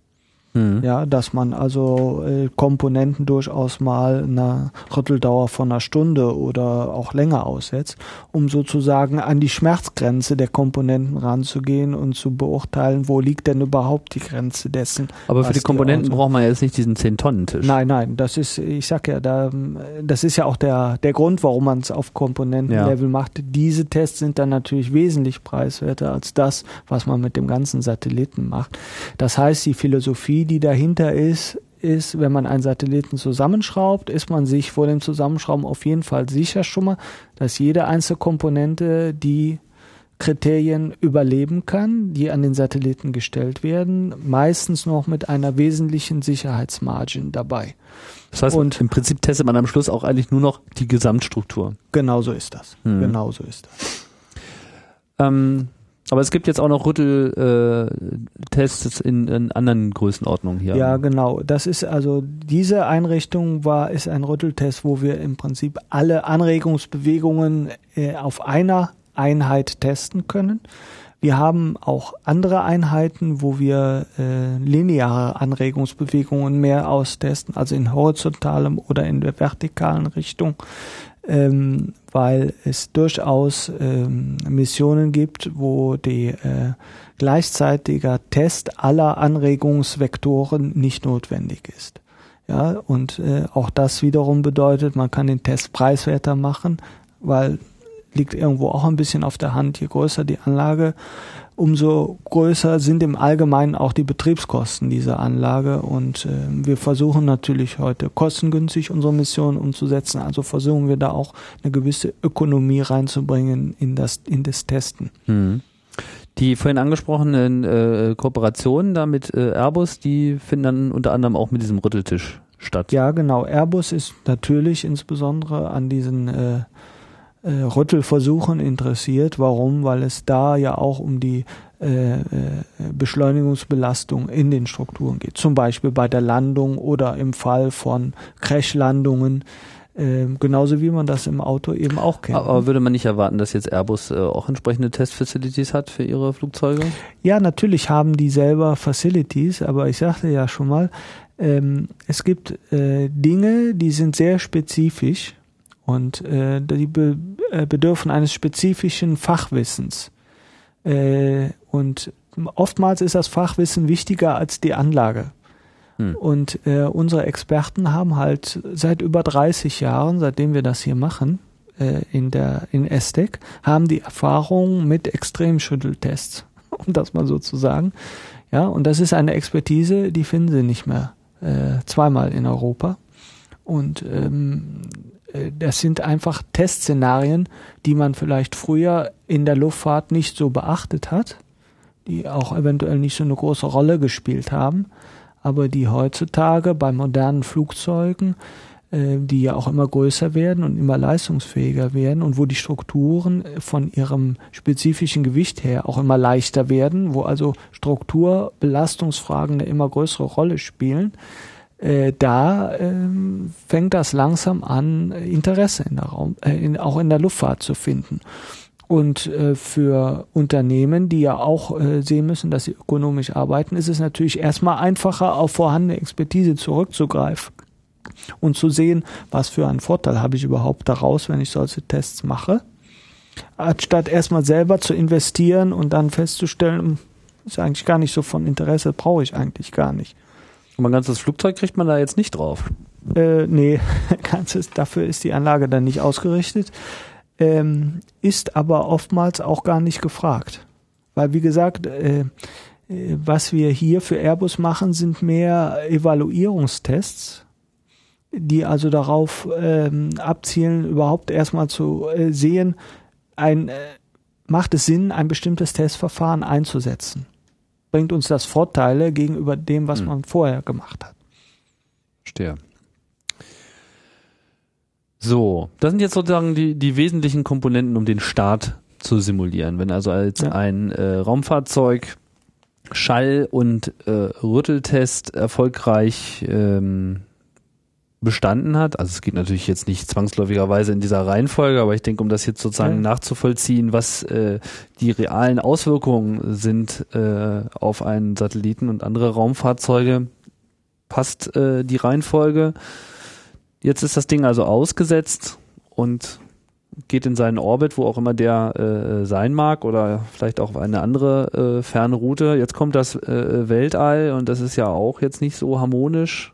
Mhm. Ja, dass man also äh, Komponenten durchaus mal eine Rütteldauer von einer Stunde oder auch länger aussetzt, um sozusagen an die Schmerzgrenze der Komponenten ranzugehen und zu beurteilen, wo liegt denn überhaupt die Grenze dessen. Aber für die Komponenten braucht man jetzt nicht diesen 10-Tonnen-Tisch. Nein, nein, das ist, ich sag ja, da, das ist ja auch der, der Grund, warum man es auf Komponentenlevel ja. macht. Diese Tests sind dann natürlich wesentlich preiswerter als das, was man mit dem ganzen Satelliten macht. Das heißt, die Philosophie die dahinter ist, ist, wenn man einen Satelliten zusammenschraubt, ist man sich vor dem Zusammenschrauben auf jeden Fall sicher schon mal, dass jede einzelne Komponente die Kriterien überleben kann, die an den Satelliten gestellt werden, meistens noch mit einer wesentlichen Sicherheitsmargin dabei. Das heißt, und im Prinzip testet man am Schluss auch eigentlich nur noch die Gesamtstruktur. Genau so ist das. Hm. Genau so ist das. Ähm, aber es gibt jetzt auch noch Rütteltests äh, in, in, anderen Größenordnungen hier. Ja, genau. Das ist also diese Einrichtung war ist ein Rütteltest, wo wir im Prinzip alle Anregungsbewegungen äh, auf einer Einheit testen können. Wir haben auch andere Einheiten, wo wir äh, lineare Anregungsbewegungen mehr austesten, also in horizontalem oder in der vertikalen Richtung ähm, weil es durchaus ähm, Missionen gibt, wo die äh, gleichzeitiger Test aller Anregungsvektoren nicht notwendig ist. Ja, und äh, auch das wiederum bedeutet, man kann den Test preiswerter machen, weil liegt irgendwo auch ein bisschen auf der Hand, je größer die Anlage, umso größer sind im Allgemeinen auch die Betriebskosten dieser Anlage. Und äh, wir versuchen natürlich heute kostengünstig unsere Mission umzusetzen. Also versuchen wir da auch eine gewisse Ökonomie reinzubringen in das, in das Testen. Hm. Die vorhin angesprochenen äh, Kooperationen da mit äh, Airbus, die finden dann unter anderem auch mit diesem Rütteltisch statt. Ja, genau. Airbus ist natürlich insbesondere an diesen äh, äh, Rüttelversuchen interessiert. Warum? Weil es da ja auch um die äh, äh, Beschleunigungsbelastung in den Strukturen geht. Zum Beispiel bei der Landung oder im Fall von Crashlandungen. Äh, genauso wie man das im Auto eben auch kennt. Aber würde man nicht erwarten, dass jetzt Airbus äh, auch entsprechende Testfacilities hat für ihre Flugzeuge? Ja, natürlich haben die selber Facilities, aber ich sagte ja schon mal, ähm, es gibt äh, Dinge, die sind sehr spezifisch und äh, die be äh, bedürfen eines spezifischen Fachwissens. Äh, und oftmals ist das Fachwissen wichtiger als die Anlage. Hm. Und äh, unsere Experten haben halt seit über 30 Jahren, seitdem wir das hier machen, äh, in der in ESTEC, haben die Erfahrung mit Extremschütteltests, um das mal so zu sagen. Ja, und das ist eine Expertise, die finden sie nicht mehr äh, zweimal in Europa. Und ähm, äh, das sind einfach Testszenarien, die man vielleicht früher in der Luftfahrt nicht so beachtet hat, die auch eventuell nicht so eine große Rolle gespielt haben, aber die heutzutage bei modernen Flugzeugen, äh, die ja auch immer größer werden und immer leistungsfähiger werden und wo die Strukturen von ihrem spezifischen Gewicht her auch immer leichter werden, wo also Strukturbelastungsfragen eine immer größere Rolle spielen, äh, da ähm, fängt das langsam an, Interesse in der Raum, äh, in, auch in der Luftfahrt zu finden. Und äh, für Unternehmen, die ja auch äh, sehen müssen, dass sie ökonomisch arbeiten, ist es natürlich erstmal einfacher, auf vorhandene Expertise zurückzugreifen und zu sehen, was für einen Vorteil habe ich überhaupt daraus, wenn ich solche Tests mache, anstatt erstmal selber zu investieren und dann festzustellen, hm, ist eigentlich gar nicht so von Interesse, brauche ich eigentlich gar nicht. Und ein ganzes Flugzeug kriegt man da jetzt nicht drauf. Äh, nee, ganzes, dafür ist die Anlage dann nicht ausgerichtet. Ähm, ist aber oftmals auch gar nicht gefragt. Weil, wie gesagt, äh, äh, was wir hier für Airbus machen, sind mehr Evaluierungstests, die also darauf ähm, abzielen, überhaupt erstmal zu äh, sehen, ein, äh, macht es Sinn, ein bestimmtes Testverfahren einzusetzen bringt uns das Vorteile gegenüber dem, was hm. man vorher gemacht hat. Stehe. So, das sind jetzt sozusagen die, die wesentlichen Komponenten, um den Start zu simulieren. Wenn also als ja. ein äh, Raumfahrzeug Schall- und äh, Rütteltest erfolgreich ähm, bestanden hat. Also es geht natürlich jetzt nicht zwangsläufigerweise in dieser Reihenfolge, aber ich denke, um das jetzt sozusagen ja. nachzuvollziehen, was äh, die realen Auswirkungen sind äh, auf einen Satelliten und andere Raumfahrzeuge, passt äh, die Reihenfolge. Jetzt ist das Ding also ausgesetzt und geht in seinen Orbit, wo auch immer der äh, sein mag oder vielleicht auch auf eine andere äh, ferne Route. Jetzt kommt das äh, Weltall und das ist ja auch jetzt nicht so harmonisch.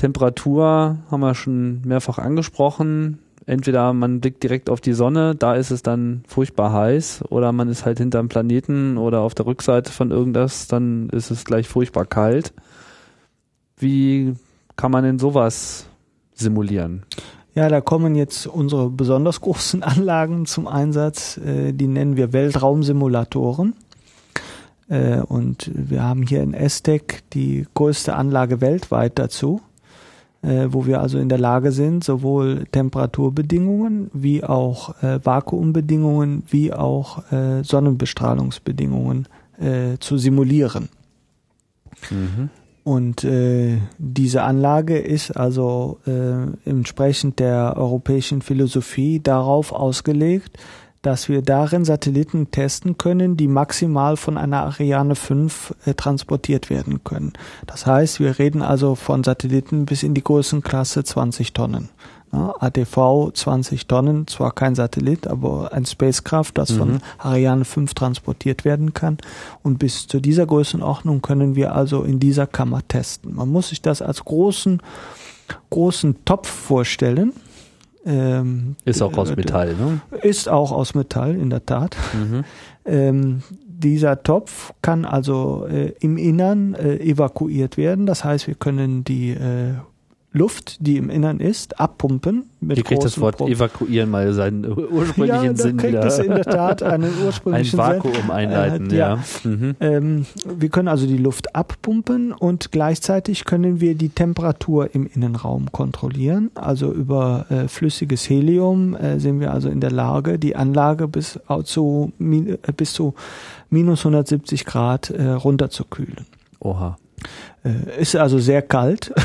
Temperatur haben wir schon mehrfach angesprochen. Entweder man blickt direkt auf die Sonne, da ist es dann furchtbar heiß, oder man ist halt hinterm Planeten oder auf der Rückseite von irgendwas, dann ist es gleich furchtbar kalt. Wie kann man denn sowas simulieren? Ja, da kommen jetzt unsere besonders großen Anlagen zum Einsatz. Äh, die nennen wir Weltraumsimulatoren. Äh, und wir haben hier in ESTEC die größte Anlage weltweit dazu, äh, wo wir also in der Lage sind, sowohl Temperaturbedingungen wie auch Vakuumbedingungen wie auch Sonnenbestrahlungsbedingungen zu simulieren. Mhm. Und äh, diese Anlage ist also äh, entsprechend der europäischen Philosophie darauf ausgelegt, dass wir darin Satelliten testen können, die maximal von einer Ariane 5 äh, transportiert werden können. Das heißt, wir reden also von Satelliten bis in die Größenklasse 20 Tonnen. Ja, ATV 20 Tonnen, zwar kein Satellit, aber ein Spacecraft, das mhm. von Ariane 5 transportiert werden kann. Und bis zu dieser Größenordnung können wir also in dieser Kammer testen. Man muss sich das als großen, großen Topf vorstellen. Ähm, ist auch aus äh, Metall, ne? Ist auch aus Metall, in der Tat. Mhm. Ähm, dieser Topf kann also äh, im Innern äh, evakuiert werden. Das heißt, wir können die äh, Luft, die im Innern ist, abpumpen. Mit Hier kriegt das Wort Pumpen. evakuieren mal seinen ursprünglichen ja, Sinn kriegt wieder. Es in der Tat einen ursprünglichen Ein Vakuum Sinn. einleiten, äh, ja. ja. Mhm. Ähm, wir können also die Luft abpumpen und gleichzeitig können wir die Temperatur im Innenraum kontrollieren. Also über äh, flüssiges Helium äh, sind wir also in der Lage, die Anlage bis zu, äh, bis zu minus 170 Grad äh, runterzukühlen. Oha. Äh, ist also sehr kalt.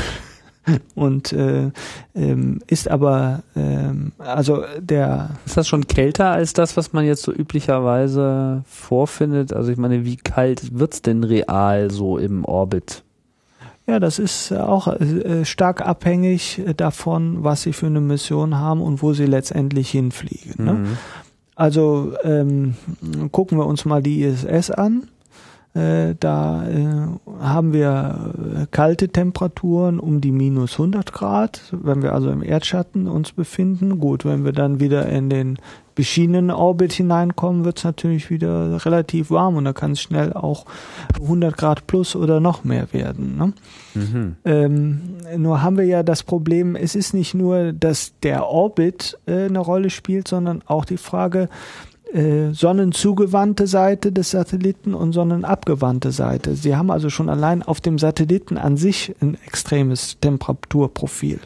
und äh, ähm, ist aber ähm, also der ist das schon kälter als das, was man jetzt so üblicherweise vorfindet? Also ich meine, wie kalt wird's denn real so im Orbit? Ja, das ist auch äh, stark abhängig davon, was sie für eine Mission haben und wo sie letztendlich hinfliegen. Ne? Mhm. Also ähm, gucken wir uns mal die ISS an. Äh, da äh, haben wir äh, kalte Temperaturen um die minus 100 Grad, wenn wir also im Erdschatten uns befinden. Gut, wenn wir dann wieder in den beschienenen Orbit hineinkommen, wird es natürlich wieder relativ warm und da kann es schnell auch 100 Grad plus oder noch mehr werden. Ne? Mhm. Ähm, nur haben wir ja das Problem, es ist nicht nur, dass der Orbit äh, eine Rolle spielt, sondern auch die Frage, äh, sonnenzugewandte Seite des Satelliten und sonnenabgewandte Seite. Sie haben also schon allein auf dem Satelliten an sich ein extremes Temperaturprofil.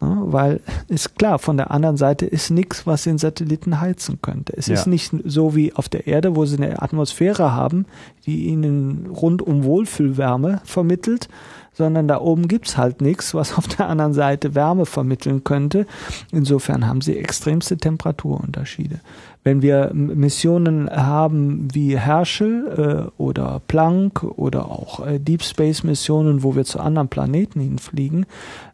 Ja, weil ist klar, von der anderen Seite ist nichts, was den Satelliten heizen könnte. Es ja. ist nicht so wie auf der Erde, wo sie eine Atmosphäre haben, die ihnen rundum Wohlfühlwärme vermittelt, sondern da oben gibt's halt nichts, was auf der anderen Seite Wärme vermitteln könnte. Insofern haben sie extremste Temperaturunterschiede. Wenn wir Missionen haben wie Herschel äh, oder Planck oder auch äh, Deep Space Missionen, wo wir zu anderen Planeten hinfliegen,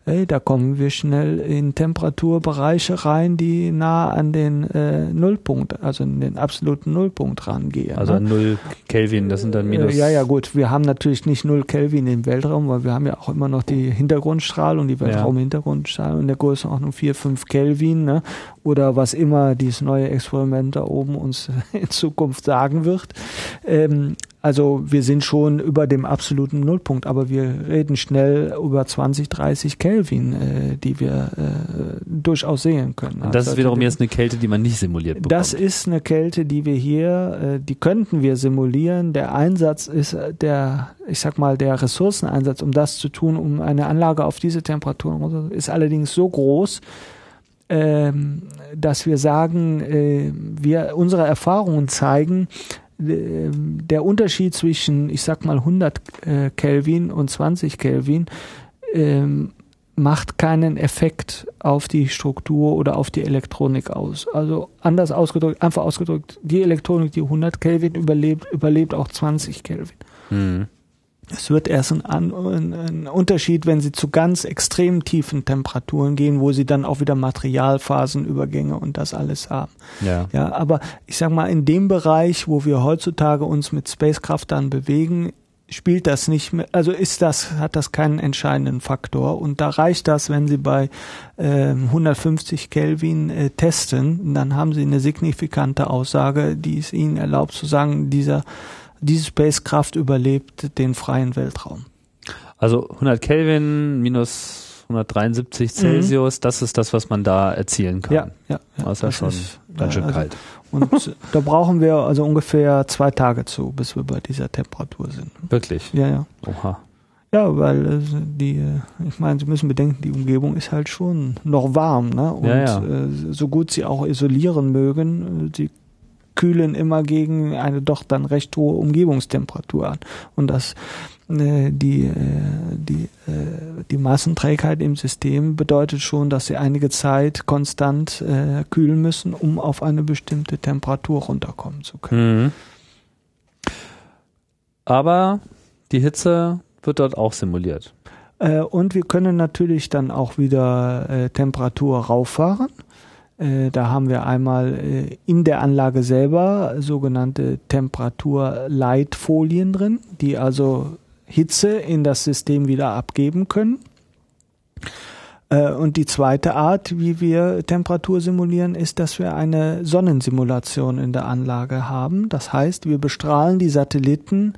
äh, da kommen wir schnell in Temperaturbereiche rein, die nah an den äh, Nullpunkt, also in den absoluten Nullpunkt rangehen. Also ne? null Kelvin, das sind dann äh, minus. Ja, ja, gut. Wir haben natürlich nicht null Kelvin im Weltraum, weil wir haben ja auch immer noch die Hintergrundstrahlung, die Weltraumhintergrundstrahlung in der Größenordnung 4, 5 Kelvin, ne? Oder was immer dieses neue Experiment da oben uns in Zukunft sagen wird. Ähm, also wir sind schon über dem absoluten Nullpunkt, aber wir reden schnell über 20, 30 Kelvin, äh, die wir äh, durchaus sehen können. Und das also ist wiederum jetzt eine Kälte, die man nicht simuliert bekommt. Das ist eine Kälte, die wir hier, äh, die könnten wir simulieren. Der Einsatz ist äh, der, ich sag mal, der Ressourceneinsatz, um das zu tun, um eine Anlage auf diese Temperaturen ist allerdings so groß, ähm, dass wir sagen, äh, wir unsere Erfahrungen zeigen, der Unterschied zwischen, ich sag mal 100 äh, Kelvin und 20 Kelvin ähm, macht keinen Effekt auf die Struktur oder auf die Elektronik aus. Also anders ausgedrückt, einfach ausgedrückt, die Elektronik, die 100 Kelvin überlebt, überlebt auch 20 Kelvin. Mhm. Es wird erst ein, ein, ein, Unterschied, wenn sie zu ganz extrem tiefen Temperaturen gehen, wo sie dann auch wieder Materialphasenübergänge und das alles haben. Ja. ja, aber ich sag mal, in dem Bereich, wo wir heutzutage uns mit Spacecraft dann bewegen, spielt das nicht mehr, also ist das, hat das keinen entscheidenden Faktor. Und da reicht das, wenn Sie bei äh, 150 Kelvin äh, testen, dann haben Sie eine signifikante Aussage, die es Ihnen erlaubt zu sagen, dieser, diese Spacecraft überlebt den freien Weltraum. Also 100 Kelvin minus 173 mhm. Celsius, mhm. das ist das, was man da erzielen kann. Ja, ja. ja das ist ja schon ist, ganz schön also, kalt. Und da brauchen wir also ungefähr zwei Tage zu, bis wir bei dieser Temperatur sind. Wirklich? Ja, ja. Oha. Ja, weil äh, die, äh, ich meine, Sie müssen bedenken, die Umgebung ist halt schon noch warm, ne? Und ja, ja. Äh, so gut sie auch isolieren mögen, sie kühlen immer gegen eine doch dann recht hohe Umgebungstemperatur an. Und das äh, die, äh, die, äh, die Massenträgheit im System bedeutet schon, dass sie einige Zeit konstant kühlen müssen, um auf eine bestimmte Temperatur runterkommen zu können. Mhm. Aber die Hitze wird dort auch simuliert. Und wir können natürlich dann auch wieder Temperatur rauffahren. Da haben wir einmal in der Anlage selber sogenannte Temperaturleitfolien drin, die also Hitze in das System wieder abgeben können. Äh, und die zweite Art, wie wir Temperatur simulieren, ist, dass wir eine Sonnensimulation in der Anlage haben. Das heißt, wir bestrahlen die Satelliten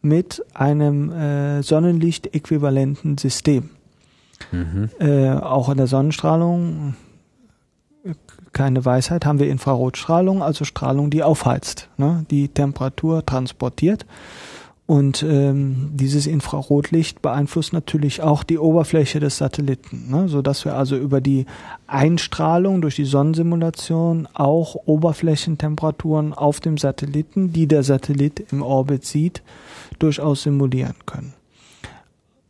mit einem äh, Sonnenlicht-äquivalenten System. Mhm. Äh, auch in der Sonnenstrahlung, keine Weisheit, haben wir Infrarotstrahlung, also Strahlung, die aufheizt, ne, die Temperatur transportiert. Und ähm, dieses Infrarotlicht beeinflusst natürlich auch die Oberfläche des Satelliten, ne? sodass wir also über die Einstrahlung durch die Sonnensimulation auch Oberflächentemperaturen auf dem Satelliten, die der Satellit im Orbit sieht, durchaus simulieren können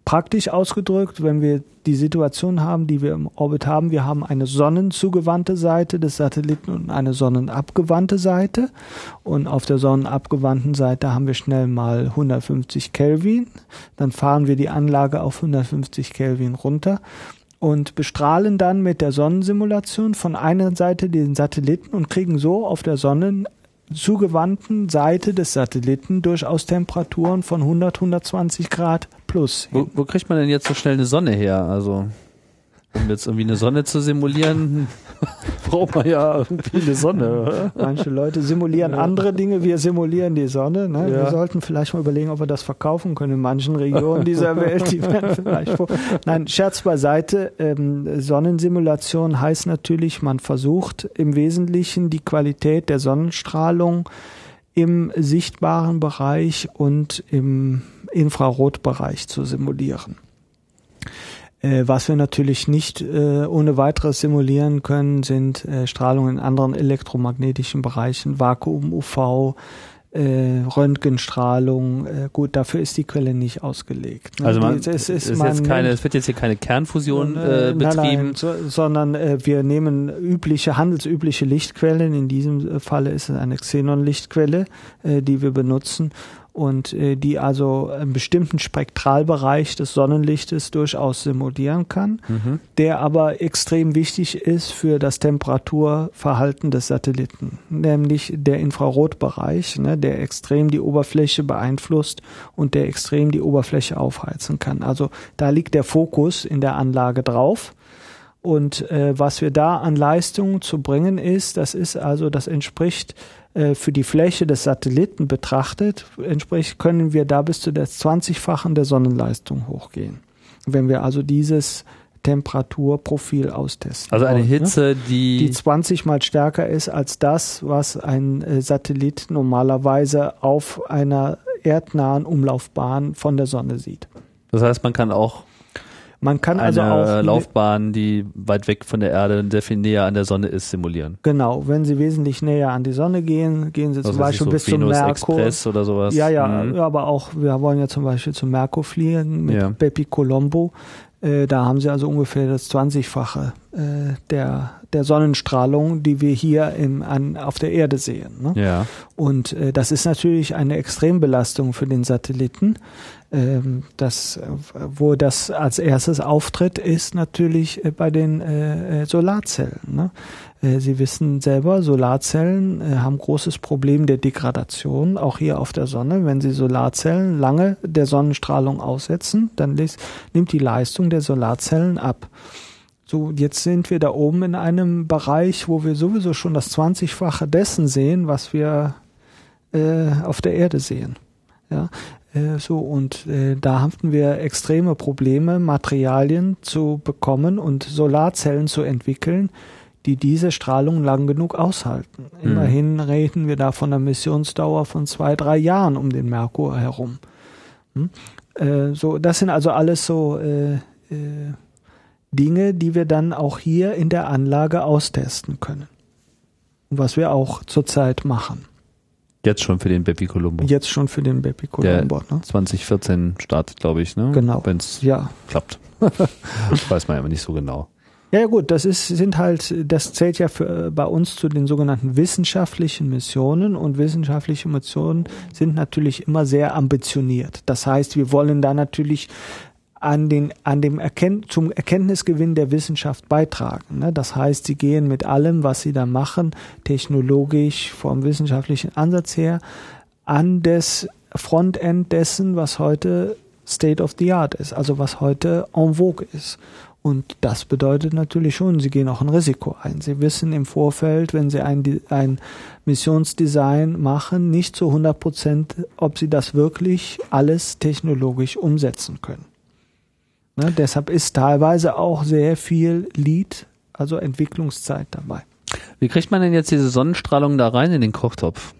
praktisch ausgedrückt, wenn wir die Situation haben, die wir im Orbit haben, wir haben eine sonnenzugewandte Seite des Satelliten und eine sonnenabgewandte Seite. Und auf der sonnenabgewandten Seite haben wir schnell mal 150 Kelvin. Dann fahren wir die Anlage auf 150 Kelvin runter und bestrahlen dann mit der Sonnensimulation von einer Seite den Satelliten und kriegen so auf der Sonnen zugewandten Seite des Satelliten durchaus Temperaturen von 100, 120 Grad plus. Wo, wo kriegt man denn jetzt so schnell eine Sonne her? Also um jetzt irgendwie eine Sonne zu simulieren, braucht man ja irgendwie eine Sonne. Manche Leute simulieren ja. andere Dinge, wir simulieren die Sonne. Ne? Ja. Wir sollten vielleicht mal überlegen, ob wir das verkaufen können in manchen Regionen dieser Welt. Die werden vielleicht vor. Nein, Scherz beiseite. Ähm, Sonnensimulation heißt natürlich, man versucht im Wesentlichen die Qualität der Sonnenstrahlung im sichtbaren Bereich und im Infrarotbereich zu simulieren. Äh, was wir natürlich nicht äh, ohne weiteres simulieren können, sind äh, Strahlungen in anderen elektromagnetischen Bereichen, Vakuum, UV, äh, Röntgenstrahlung. Äh, gut, dafür ist die Quelle nicht ausgelegt. Ne? Also man, die, es, ist, ist man, jetzt keine, es wird jetzt hier keine Kernfusion äh, betrieben, nein, nein, so, sondern äh, wir nehmen übliche handelsübliche Lichtquellen. In diesem Falle ist es eine Xenon-Lichtquelle, äh, die wir benutzen und äh, die also einen bestimmten Spektralbereich des Sonnenlichtes durchaus simulieren kann, mhm. der aber extrem wichtig ist für das Temperaturverhalten des Satelliten, nämlich der Infrarotbereich, ne, der extrem die Oberfläche beeinflusst und der extrem die Oberfläche aufheizen kann. Also da liegt der Fokus in der Anlage drauf. Und äh, was wir da an Leistungen zu bringen ist, das ist also, das entspricht für die Fläche des Satelliten betrachtet, entspricht, können wir da bis zu der 20-fachen der Sonnenleistung hochgehen. Wenn wir also dieses Temperaturprofil austesten. Also eine ne? Hitze, die die 20 mal stärker ist als das, was ein äh, Satellit normalerweise auf einer erdnahen Umlaufbahn von der Sonne sieht. Das heißt, man kann auch Man kann also eine auch Laufbahn, die weit weg von der Erde, sehr viel näher an der Sonne ist, simulieren. Genau, wenn Sie wesentlich näher an die Sonne gehen, gehen Sie zum Also Beispiel so bis zum Venus Merkur. Express oder sowas. Ja, ja, Mhm. aber auch, wir wollen ja zum Beispiel zum Merkur fliegen mit Ja. Bepi Colombo. Äh, da haben sie also ungefähr das 20-fache äh, der, der Sonnenstrahlung, die wir hier im, an, auf der Erde sehen. Ne? Ja. Und äh, das ist natürlich eine Extrembelastung für den Satelliten. Ähm, das, wo das als erstes auftritt, ist natürlich äh, bei den äh, äh, Solarzellen. Ne? Äh, Sie wissen selber, Solarzellen äh, haben großes Problem der Degradation, auch hier auf der Sonne. Wenn Sie Solarzellen lange der Sonnenstrahlung aussetzen, dann nimmt die Leistung der Solarzellen ab. So, jetzt sind wir da oben in einem Bereich, wo wir sowieso schon das 20-fache dessen sehen, was wir äh, auf der Erde sehen. Ja, äh, so und äh, da hatten wir extreme Probleme, Materialien zu bekommen und Solarzellen zu entwickeln, die diese Strahlung lang genug aushalten. Mhm. Immerhin reden wir da von einer Missionsdauer von zwei, drei Jahren um den Merkur herum. Hm? Äh, so, das sind also alles so äh, äh, Dinge, die wir dann auch hier in der Anlage austesten können. Was wir auch zurzeit machen. Jetzt schon für den Bepi Colombo. Jetzt schon für den Bepi Colombo. Ne? 2014 startet, glaube ich, ne? Genau. Wenn es Ja. klappt. Weiß man ja immer nicht so genau. Ja, gut, das ist, sind halt, das zählt ja für, äh, bei uns zu den sogenannten wissenschaftlichen Missionen und wissenschaftliche Missionen sind natürlich immer sehr ambitioniert. Das heißt, wir wollen da natürlich an den, an dem Erkennt, zum Erkenntnisgewinn der Wissenschaft beitragen. Ne? Das heißt, sie gehen mit allem, was sie da machen, technologisch, vom wissenschaftlichen Ansatz her, an das Frontend dessen, was heute State of the Art ist, also was heute en vogue ist. Und das bedeutet natürlich schon, sie gehen auch ein Risiko ein. Sie wissen im Vorfeld, wenn sie ein, ein Missionsdesign machen, nicht zu 100 Prozent, ob sie das wirklich alles technologisch umsetzen können. Ne, deshalb ist teilweise auch sehr viel Lead, also Entwicklungszeit dabei. Wie kriegt man denn jetzt diese Sonnenstrahlung da rein in den Kochtopf?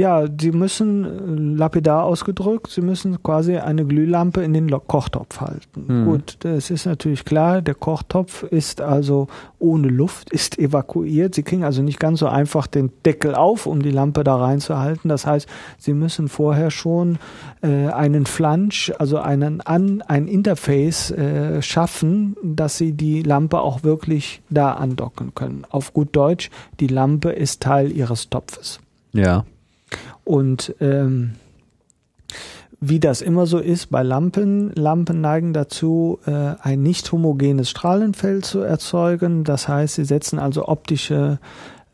Ja, sie müssen, äh, lapidar ausgedrückt, sie müssen quasi eine Glühlampe in den Kochtopf halten. Hm. Gut, das ist natürlich klar, der Kochtopf ist also ohne Luft, ist evakuiert. Sie kriegen also nicht ganz so einfach den Deckel auf, um die Lampe da reinzuhalten. Das heißt, sie müssen vorher schon äh, einen Flansch, also einen an, ein Interface äh, schaffen, dass sie die Lampe auch wirklich da andocken können. Auf gut Deutsch, die Lampe ist Teil ihres Topfes. Ja. Und ähm, wie das immer so ist bei Lampen, Lampen neigen dazu, äh, ein nicht homogenes Strahlenfeld zu erzeugen. Das heißt, sie setzen also optische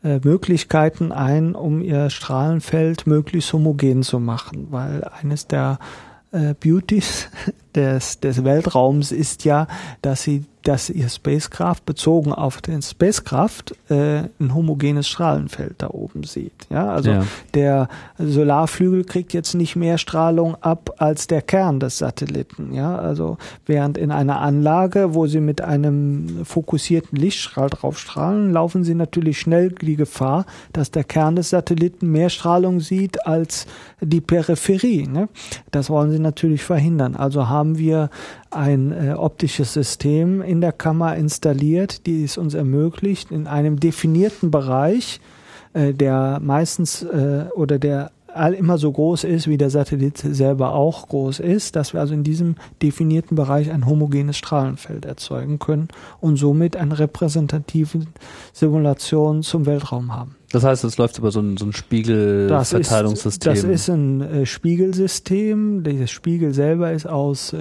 äh, Möglichkeiten ein, um ihr Strahlenfeld möglichst homogen zu machen, weil eines der äh, Beauties des, des Weltraums ist ja, dass sie, dass ihr Spacecraft bezogen auf den Spacecraft äh, ein homogenes Strahlenfeld da oben sieht. Ja, also Ja. der Solarflügel kriegt jetzt nicht mehr Strahlung ab als der Kern des Satelliten. Ja, also während in einer Anlage, wo sie mit einem fokussierten Lichtstrahl drauf strahlen, laufen sie natürlich schnell die Gefahr, dass der Kern des Satelliten mehr Strahlung sieht als die Peripherie. Ne? Das wollen sie natürlich verhindern. Also haben wir ein äh, optisches System in der Kammer installiert, die es uns ermöglicht, in einem definierten Bereich, äh, der meistens äh, oder der all immer so groß ist, wie der Satellit selber auch groß ist, dass wir also in diesem definierten Bereich ein homogenes Strahlenfeld erzeugen können und somit eine repräsentative Simulation zum Weltraum haben. Das heißt, es läuft über so ein, so ein Das ist, Spiegelverteilungssystem. das ist ein äh, Spiegelsystem. Der Spiegel selber ist aus äh,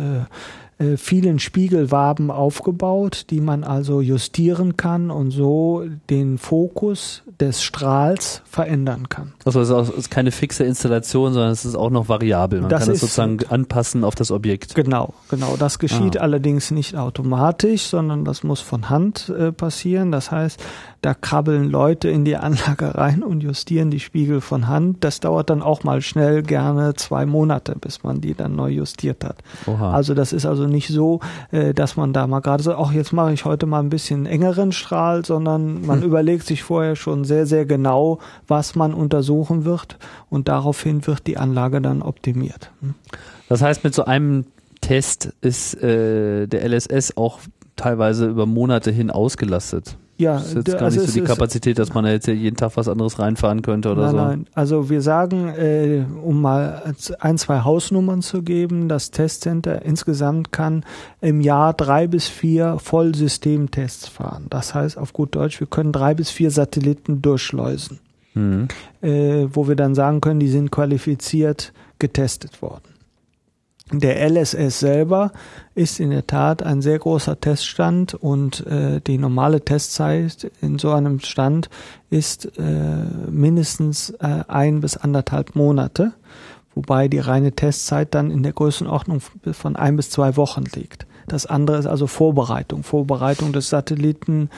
äh, vielen Spiegelwaben aufgebaut, die man also justieren kann und so den Fokus des Strahls verändern kann. also es ist, auch, ist keine fixe Installation, sondern es ist auch noch variabel. Man Das kann es sozusagen anpassen auf das Objekt. Genau, genau. Das geschieht Ah. allerdings nicht automatisch, sondern das muss von Hand äh, passieren. Das heißt, da krabbeln Leute in die Anlage rein und justieren die Spiegel von Hand. Das dauert dann auch mal schnell gerne zwei Monate, bis man die dann neu justiert hat. Oha. Also das ist also nicht so, äh, dass man da mal gerade so, ach jetzt mache ich heute mal ein bisschen engeren Strahl, sondern man überlegt sich vorher schon sehr, sehr genau, was man untersuchen wird und daraufhin wird die Anlage dann optimiert. Hm? Das heißt, mit so einem Test ist äh, der LSS auch teilweise über Monate hin ausgelastet. Ja, Das ist jetzt gar also nicht so die Kapazität, dass man jetzt jeden Tag was anderes reinfahren könnte oder nein, so. nein. Also wir sagen, äh, um mal ein, zwei Hausnummern zu geben, das Testcenter insgesamt kann im Jahr drei bis vier Vollsystemtests fahren. Das heißt auf gut Deutsch, wir können drei bis vier Satelliten durchschleusen, Mhm. äh, wo wir dann sagen können, die sind qualifiziert getestet worden. Der LSS selber ist in der Tat ein sehr großer Teststand und äh, die normale Testzeit in so einem Stand ist äh, mindestens äh, ein bis anderthalb Monate, wobei die reine Testzeit dann in der Größenordnung von ein bis zwei Wochen liegt. Das andere ist also Vorbereitung, Vorbereitung des Satelliten,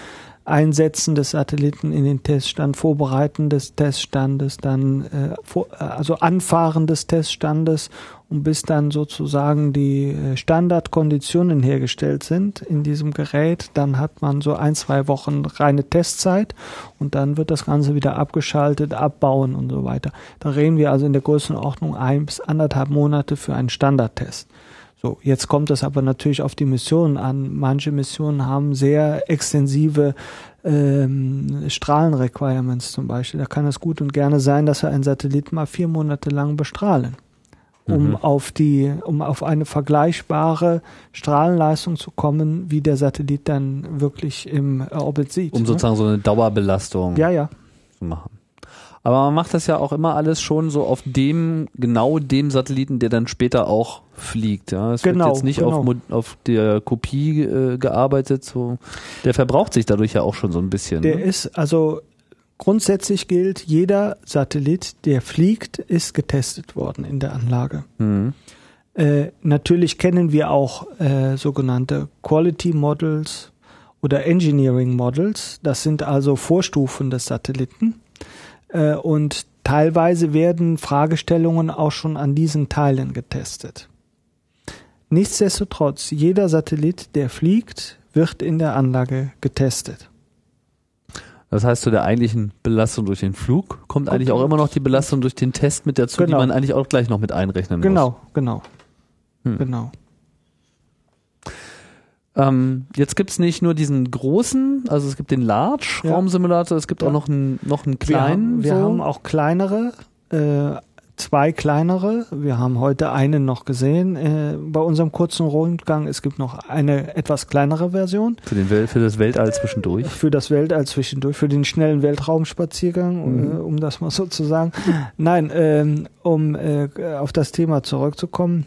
Einsetzen des Satelliten in den Teststand, Vorbereiten des Teststandes, dann äh, vor, äh, also Anfahren des Teststandes und bis dann sozusagen die äh, Standardkonditionen hergestellt sind in diesem Gerät, dann hat man so ein, zwei Wochen reine Testzeit und dann wird das Ganze wieder abgeschaltet, abbauen und so weiter. Da reden wir also in der Größenordnung ein bis anderthalb Monate für einen Standardtest. So, jetzt kommt es aber natürlich auf die Missionen an. Manche Missionen haben sehr extensive ähm, Strahlenrequirements zum Beispiel. Da kann es gut und gerne sein, dass wir einen Satelliten mal vier Monate lang bestrahlen, um Mhm. auf die, um auf eine vergleichbare Strahlenleistung zu kommen, wie der Satellit dann wirklich im äh, Orbit sieht. Um ne? sozusagen so eine Dauerbelastung Ja, ja. zu machen. Aber man macht das ja auch immer alles schon so auf dem, genau dem Satelliten, der dann später auch fliegt. Ja, es Genau, wird jetzt nicht genau. auf, auf der Kopie äh, gearbeitet. So. Der verbraucht sich dadurch ja auch schon so ein bisschen. Der ne? ist also grundsätzlich gilt, jeder Satellit, der fliegt, ist getestet worden in der Anlage. Mhm. Äh, natürlich kennen wir auch äh, sogenannte Quality Models oder Engineering Models. Das sind also Vorstufen des Satelliten. Äh, und teilweise werden Fragestellungen auch schon an diesen Teilen getestet. Nichtsdestotrotz, jeder Satellit, der fliegt, wird in der Anlage getestet. Das heißt, zu der eigentlichen Belastung durch den Flug kommt eigentlich auch immer noch die Belastung durch den Test mit dazu, die Genau. man eigentlich auch gleich noch mit einrechnen muss. Genau, genau, Hm. genau. Ähm, jetzt gibt's nicht nur diesen großen, also es gibt den Large. Raumsimulator, es gibt Ja. auch noch einen, noch einen Wir, haben, kleinen. wir so. haben auch kleinere, äh, zwei kleinere. Wir haben heute einen noch gesehen äh, bei unserem kurzen Rundgang. Es gibt noch eine etwas kleinere Version für, den Wel für das Weltall zwischendurch. für das Weltall zwischendurch, für den schnellen Weltraumspaziergang, Mhm. äh, um das mal so zu sagen. Nein, ähm, um äh, auf das Thema zurückzukommen.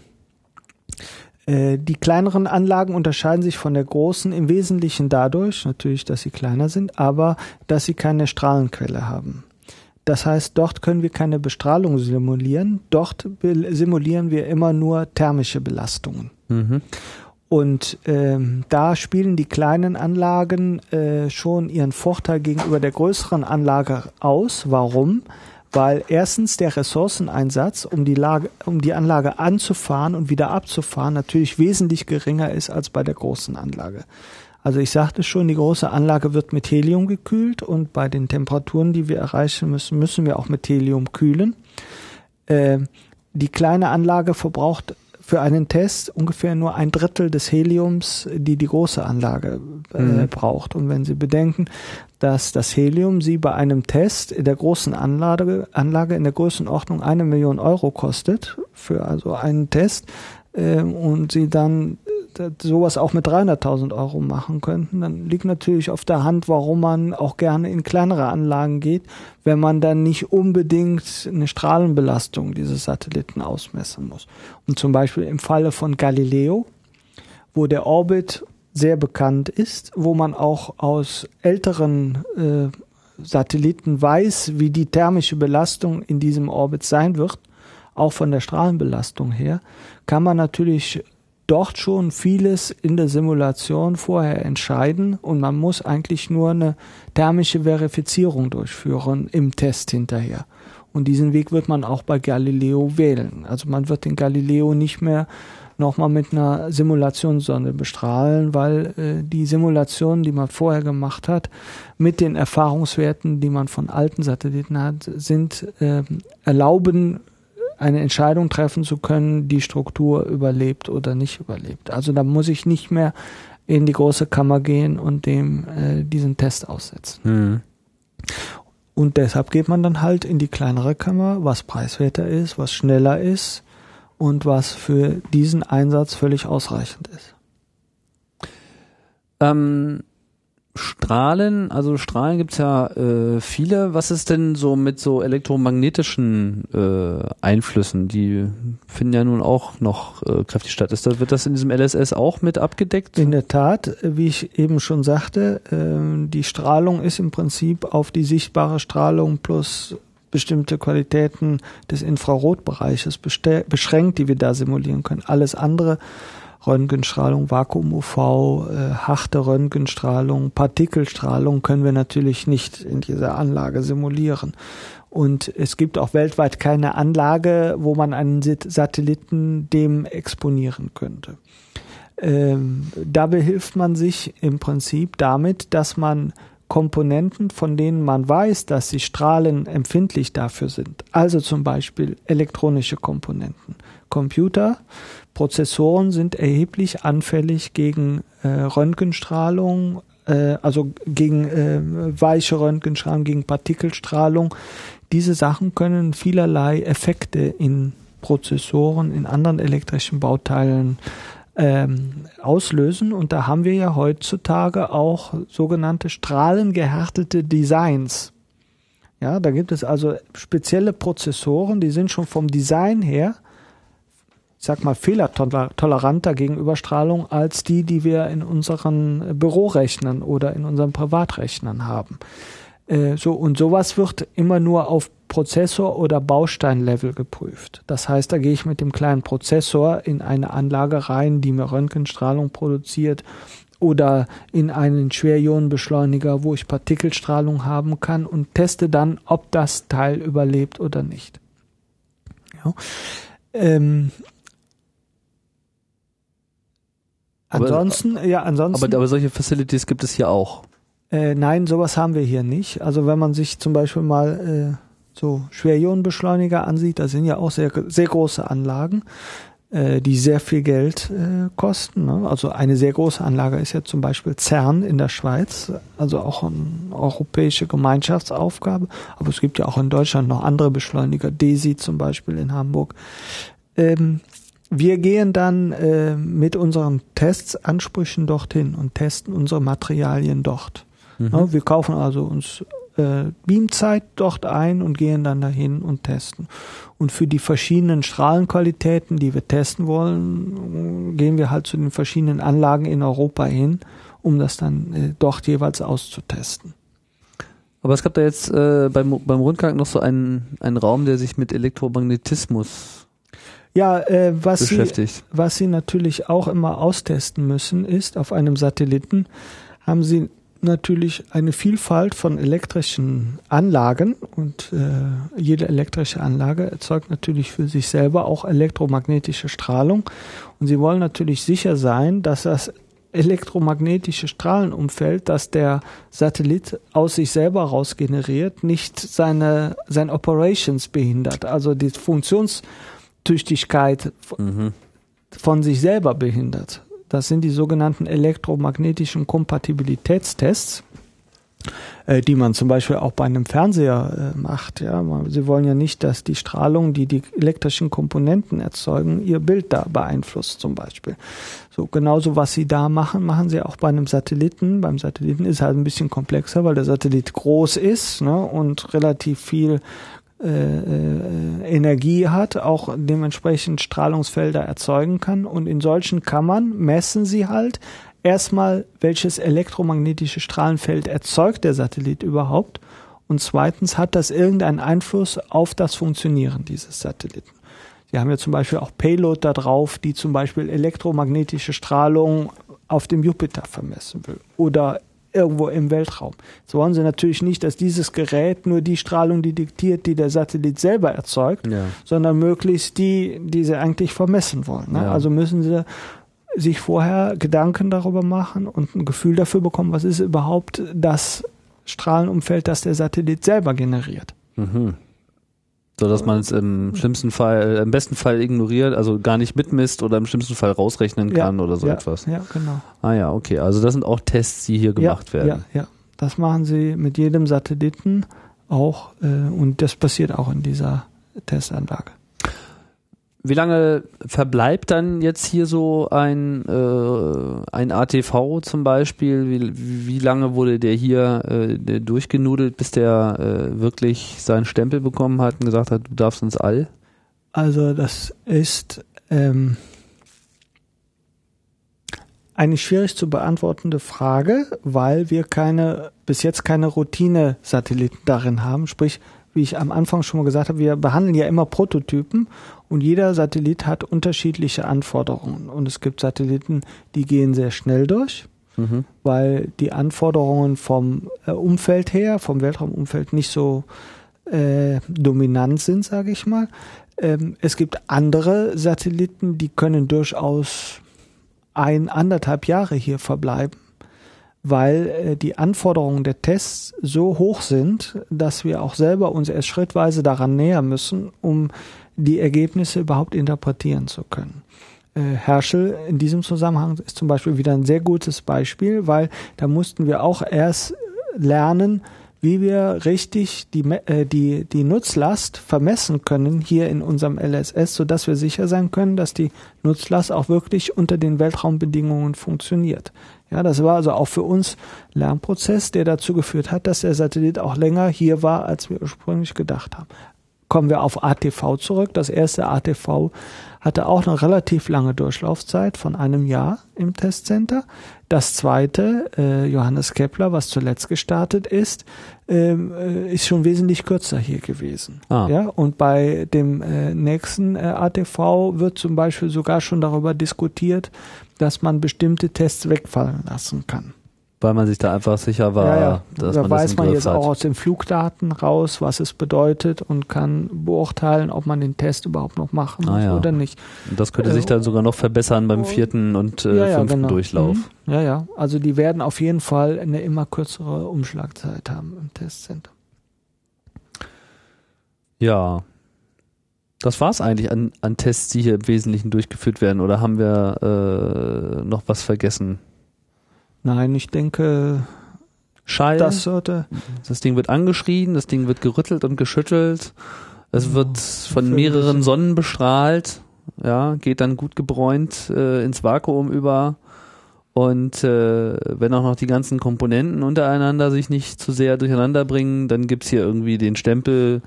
Äh, Die kleineren Anlagen unterscheiden sich von der großen im Wesentlichen dadurch, natürlich, dass sie kleiner sind, aber dass sie keine Strahlenquelle haben. Das heißt, dort können wir keine Bestrahlung simulieren, dort simulieren wir immer nur thermische Belastungen. Mhm. Und ähm, da spielen die kleinen Anlagen äh, schon ihren Vorteil gegenüber der größeren Anlage aus. Warum? Weil erstens der Ressourceneinsatz, um die, Lage, um die Anlage anzufahren und wieder abzufahren, natürlich wesentlich geringer ist als bei der großen Anlage. Also ich sagte schon, die große Anlage wird mit Helium gekühlt und bei den Temperaturen, die wir erreichen müssen, müssen wir auch mit Helium kühlen. Äh, die kleine Anlage verbraucht für einen Test ungefähr nur ein Drittel des Heliums, die die große Anlage äh, Mhm. braucht. Und wenn Sie bedenken, dass das Helium Sie bei einem Test in der großen Anlage, Anlage in der Größenordnung eine Million Euro kostet, für also einen Test, äh, und Sie dann sowas auch mit 300.000 Euro machen könnten, dann liegt natürlich auf der Hand, warum man auch gerne in kleinere Anlagen geht, wenn man dann nicht unbedingt eine Strahlenbelastung dieses Satelliten ausmessen muss. Und zum Beispiel im Falle von Galileo, wo der Orbit sehr bekannt ist, wo man auch aus älteren äh, Satelliten weiß, wie die thermische Belastung in diesem Orbit sein wird, auch von der Strahlenbelastung her, kann man natürlich dort schon vieles in der Simulation vorher entscheiden und man muss eigentlich nur eine thermische Verifizierung durchführen im Test hinterher. Und diesen Weg wird man auch bei Galileo wählen. Also man wird den Galileo nicht mehr nochmal mit einer Simulationssonde bestrahlen, weil äh, die Simulationen, die man vorher gemacht hat, mit den Erfahrungswerten, die man von alten Satelliten hat, sind äh, erlauben eine Entscheidung treffen zu können, die Struktur überlebt oder nicht überlebt. Also da muss ich nicht mehr in die große Kammer gehen und dem äh, diesen Test aussetzen. Mhm. Und deshalb geht man dann halt in die kleinere Kammer, was preiswerter ist, was schneller ist und was für diesen Einsatz völlig ausreichend ist. Ähm, Strahlen, also Strahlen gibt's ja äh, viele. Was ist denn so mit so elektromagnetischen äh, Einflüssen? Die finden ja nun auch noch äh, kräftig statt. Ist das, wird das in diesem LSS auch mit abgedeckt? In der Tat, wie ich eben schon sagte, äh, die Strahlung ist im Prinzip auf die sichtbare Strahlung plus bestimmte Qualitäten des Infrarotbereiches beschränkt, die wir da simulieren können. Alles andere Röntgenstrahlung, Vakuum-UV, äh, harte Röntgenstrahlung, Partikelstrahlung können wir natürlich nicht in dieser Anlage simulieren. Und es gibt auch weltweit keine Anlage, wo man einen Satelliten dem exponieren könnte. Ähm, da behilft man sich im Prinzip damit, dass man Komponenten, von denen man weiß, dass sie strahlenempfindlich dafür sind, also zum Beispiel elektronische Komponenten, Computer, Prozessoren sind erheblich anfällig gegen äh, Röntgenstrahlung, äh, also gegen äh, weiche Röntgenstrahlung, gegen Partikelstrahlung. Diese Sachen können vielerlei Effekte in Prozessoren, in anderen elektrischen Bauteilen ähm, auslösen. Und da haben wir ja heutzutage auch sogenannte strahlengehärtete Designs. Ja, da gibt es also spezielle Prozessoren, die sind schon vom Design her ich sag mal, fehlertoleranter gegenüber Strahlung als die, die wir in unseren Bürorechnern oder in unseren Privatrechnern haben. Äh, so, und sowas wird immer nur auf Prozessor- oder Bausteinlevel geprüft. Das heißt, da gehe ich mit dem kleinen Prozessor in eine Anlage rein, die mir Röntgenstrahlung produziert oder in einen Schwerionenbeschleuniger, wo ich Partikelstrahlung haben kann und teste dann, ob das Teil überlebt oder nicht. Ja. Ähm, Ansonsten, aber, ja, ansonsten. Aber, aber solche Facilities gibt es hier auch. Äh, nein, sowas haben wir hier nicht. Also wenn man sich zum Beispiel mal äh, so Schwerionenbeschleuniger ansieht, da sind ja auch sehr, sehr große Anlagen, äh, die sehr viel Geld äh, kosten. Ne? Also eine sehr große Anlage ist ja zum Beispiel CERN in der Schweiz, also auch eine europäische Gemeinschaftsaufgabe. Aber es gibt ja auch in Deutschland noch andere Beschleuniger, DESI zum Beispiel in Hamburg. Ähm, wir gehen dann äh, mit unseren Testsansprüchen dorthin und testen unsere Materialien dort. Mhm. Ja, wir kaufen also uns äh, Beamzeit dort ein und gehen dann dahin und testen. Und für die verschiedenen Strahlenqualitäten, die wir testen wollen, gehen wir halt zu den verschiedenen Anlagen in Europa hin, um das dann äh, dort jeweils auszutesten. Aber es gab da jetzt äh, beim, beim Rundgang noch so einen, einen Raum, der sich mit Elektromagnetismus ja, äh, was, Sie, was Sie natürlich auch immer austesten müssen, ist, auf einem Satelliten haben Sie natürlich eine Vielfalt von elektrischen Anlagen und äh, jede elektrische Anlage erzeugt natürlich für sich selber auch elektromagnetische Strahlung. Und Sie wollen natürlich sicher sein, dass das elektromagnetische Strahlenumfeld, das der Satellit aus sich selber raus generiert, nicht seine sein Operations behindert, also die Funktions Tüchtigkeit mhm. von sich selber behindert. Das sind die sogenannten elektromagnetischen Kompatibilitätstests, äh, die man zum Beispiel auch bei einem Fernseher äh, macht. Ja, Sie wollen ja nicht, dass die Strahlung, die die elektrischen Komponenten erzeugen, ihr Bild da beeinflusst zum Beispiel. So genauso was Sie da machen, machen Sie auch bei einem Satelliten. Beim Satelliten ist halt ein bisschen komplexer, weil der Satellit groß ist ne, und relativ viel Energie hat, auch dementsprechend Strahlungsfelder erzeugen kann. Und in solchen Kammern messen sie halt erstmal, welches elektromagnetische Strahlenfeld erzeugt der Satellit überhaupt. Und zweitens, hat das irgendeinen Einfluss auf das Funktionieren dieses Satelliten. Sie haben ja zum Beispiel auch Payload da drauf, die zum Beispiel elektromagnetische Strahlung auf dem Jupiter vermessen will oder irgendwo im Weltraum. So wollen sie natürlich nicht, dass dieses Gerät nur die Strahlung diktiert, die der Satellit selber erzeugt, ja. sondern möglichst die, die sie eigentlich vermessen wollen. Ne? Ja. Also müssen sie sich vorher Gedanken darüber machen und ein Gefühl dafür bekommen, was ist überhaupt das Strahlenumfeld, das der Satellit selber generiert. Mhm. So dass man es im schlimmsten Fall, im besten Fall ignoriert, also gar nicht mitmisst oder im schlimmsten Fall rausrechnen kann ja, oder so ja, etwas. Ja, genau. Ah ja, okay. Also das sind auch Tests, die hier gemacht ja, werden. Ja, ja. Das machen sie mit jedem Satelliten auch äh, und das passiert auch in dieser Testanlage. Wie lange verbleibt dann jetzt hier so ein, äh, ein ATV zum Beispiel? Wie, wie lange wurde der hier äh, durchgenudelt, bis der äh, wirklich seinen Stempel bekommen hat und gesagt hat, du darfst ins All? Also das ist ähm, eine schwierig zu beantwortende Frage, weil wir keine bis jetzt keine Routine-Satelliten darin haben. Sprich, wie ich am Anfang schon mal gesagt habe, wir behandeln ja immer Prototypen und jeder Satellit hat unterschiedliche Anforderungen. Und es gibt Satelliten, die gehen sehr schnell durch, mhm. weil die Anforderungen vom äh, Umfeld her, vom Weltraumumfeld nicht so äh, dominant sind, sage ich mal. Ähm, es gibt andere Satelliten, die können durchaus ein, anderthalb Jahre hier verbleiben weil äh, die Anforderungen der Tests so hoch sind, dass wir auch selber uns erst schrittweise daran nähern müssen, um die Ergebnisse überhaupt interpretieren zu können. Äh, Herschel in diesem Zusammenhang ist zum Beispiel wieder ein sehr gutes Beispiel, weil da mussten wir auch erst lernen, wie wir richtig die, äh, die, die Nutzlast vermessen können hier in unserem LSS, so dass wir sicher sein können, dass die Nutzlast auch wirklich unter den Weltraumbedingungen funktioniert. Ja, das war also auch für uns Lernprozess, der dazu geführt hat, dass der Satellit auch länger hier war, als wir ursprünglich gedacht haben. Kommen wir auf ATV zurück. Das erste ATV hatte auch eine relativ lange Durchlaufzeit von einem Jahr im Testcenter. Das zweite, äh, Johannes Kepler, was zuletzt gestartet ist, ähm, äh, ist schon wesentlich kürzer hier gewesen. Ah. Ja, und bei dem äh, nächsten äh, ATV wird zum Beispiel sogar schon darüber diskutiert, dass man bestimmte Tests wegfallen lassen kann. Weil man sich da einfach sicher war, ja, ja. dass da man weiß das man Griff jetzt hat. auch aus den Flugdaten raus, was es bedeutet und kann beurteilen, ob man den Test überhaupt noch machen ah, muss ja. oder nicht. Und das könnte sich Äh, dann sogar noch verbessern beim vierten und äh, fünften genau. Durchlauf. Mhm. Ja, ja. Also die werden auf jeden Fall eine immer kürzere Umschlagzeit haben im Testcenter. Ja. Das war's eigentlich an, an Tests, die hier im Wesentlichen durchgeführt werden. Oder haben wir äh, noch was vergessen? Nein, ich denke, Schall. das sollte. Das Ding wird angeschrien, das Ding wird gerüttelt und geschüttelt. Es wird von mehreren Sonnen bestrahlt. Ja, geht dann gut gebräunt äh, ins Vakuum über. Und äh, wenn auch noch die ganzen Komponenten untereinander sich nicht zu sehr durcheinander bringen, dann gibt's hier irgendwie den Stempel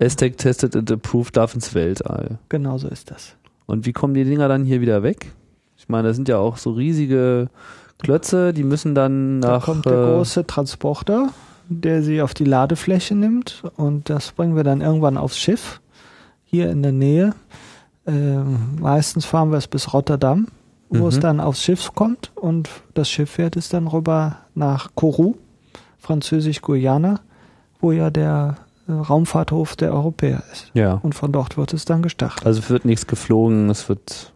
Aztec tested and approved darf ins Weltall. Genau so ist das. Und wie kommen die Dinger dann hier wieder weg? Ich meine, das sind ja auch so riesige Klötze, die müssen dann Da nach. kommt der äh, große Transporter, der sie auf die Ladefläche nimmt und das bringen wir dann irgendwann aufs Schiff hier in der Nähe. Ähm, meistens fahren wir es bis Rotterdam, wo Mhm. es dann aufs Schiff kommt und das Schiff fährt es dann rüber nach Kourou, Französisch-Guyana, wo ja der Raumfahrthof der Europäer ist. ja. Und von dort wird es dann gestartet. Also wird nichts geflogen, es wird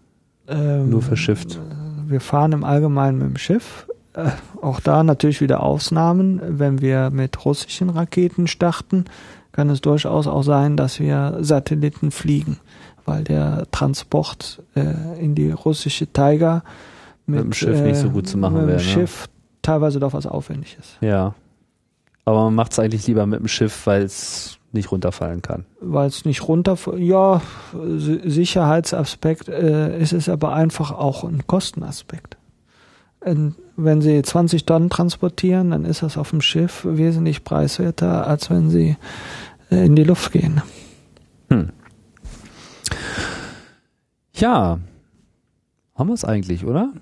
Ähm, nur verschifft. Wir fahren im Allgemeinen mit dem Schiff. Äh, auch da natürlich wieder Ausnahmen. Wenn wir mit russischen Raketen starten, kann es durchaus auch sein, dass wir Satelliten fliegen, weil der Transport äh, in die russische Tiger mit, dem Schiff nicht so gut zu machen mit dem wäre, ne? Schiff teilweise doch was aufwendig ist. Ja. Aber man macht es eigentlich lieber mit dem Schiff, weil es nicht runterfallen kann. weil es nicht runter, ja, Si- Sicherheitsaspekt äh, ist es aber einfach auch ein Kostenaspekt. Und wenn Sie 20 Tonnen transportieren, dann ist das auf dem Schiff wesentlich preiswerter, als wenn Sie äh, in die Luft gehen. Hm. Ja. Haben wir es eigentlich, oder?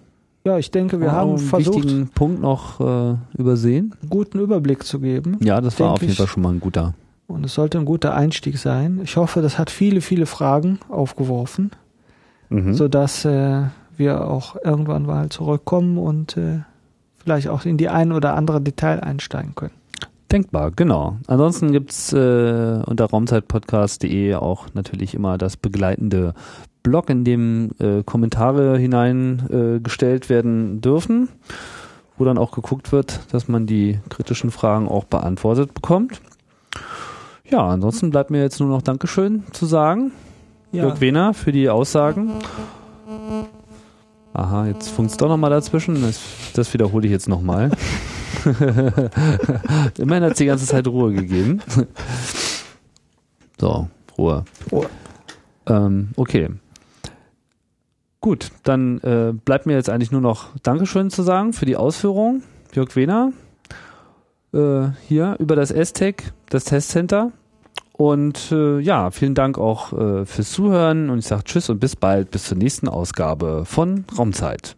Ja, ich denke, wir Haben haben einen versucht, wichtigen Punkt noch äh, übersehen. einen guten Überblick zu geben. Ja, das war auf jeden ich. Fall schon mal ein guter. Und es sollte ein guter Einstieg sein. Ich hoffe, das hat viele, viele Fragen aufgeworfen, Mhm. sodass äh, wir auch irgendwann mal zurückkommen und äh, vielleicht auch in die ein oder andere Detail einsteigen können. Denkbar, genau. Ansonsten gibt's äh, unter raumzeitpodcast.de auch natürlich immer das begleitende Blog, in dem äh, Kommentare hineingestellt äh, werden dürfen, wo dann auch geguckt wird, dass man die kritischen Fragen auch beantwortet bekommt. Ja, ansonsten bleibt mir jetzt nur noch Dankeschön zu sagen. Ja. Jörg Wehner für die Aussagen. Aha, jetzt funkt es doch nochmal dazwischen. Das, das wiederhole ich jetzt nochmal. Immerhin hat es die ganze Zeit Ruhe gegeben. so, Ruhe. Ruhe. Ähm, okay. Gut, dann äh, bleibt mir jetzt eigentlich nur noch Dankeschön zu sagen für die Ausführung. Jörg Wehner, äh, hier über das S-Tech, das Testcenter. Und äh, ja, vielen Dank auch äh, fürs Zuhören und ich sage Tschüss und bis bald, bis zur nächsten Ausgabe von Raumzeit.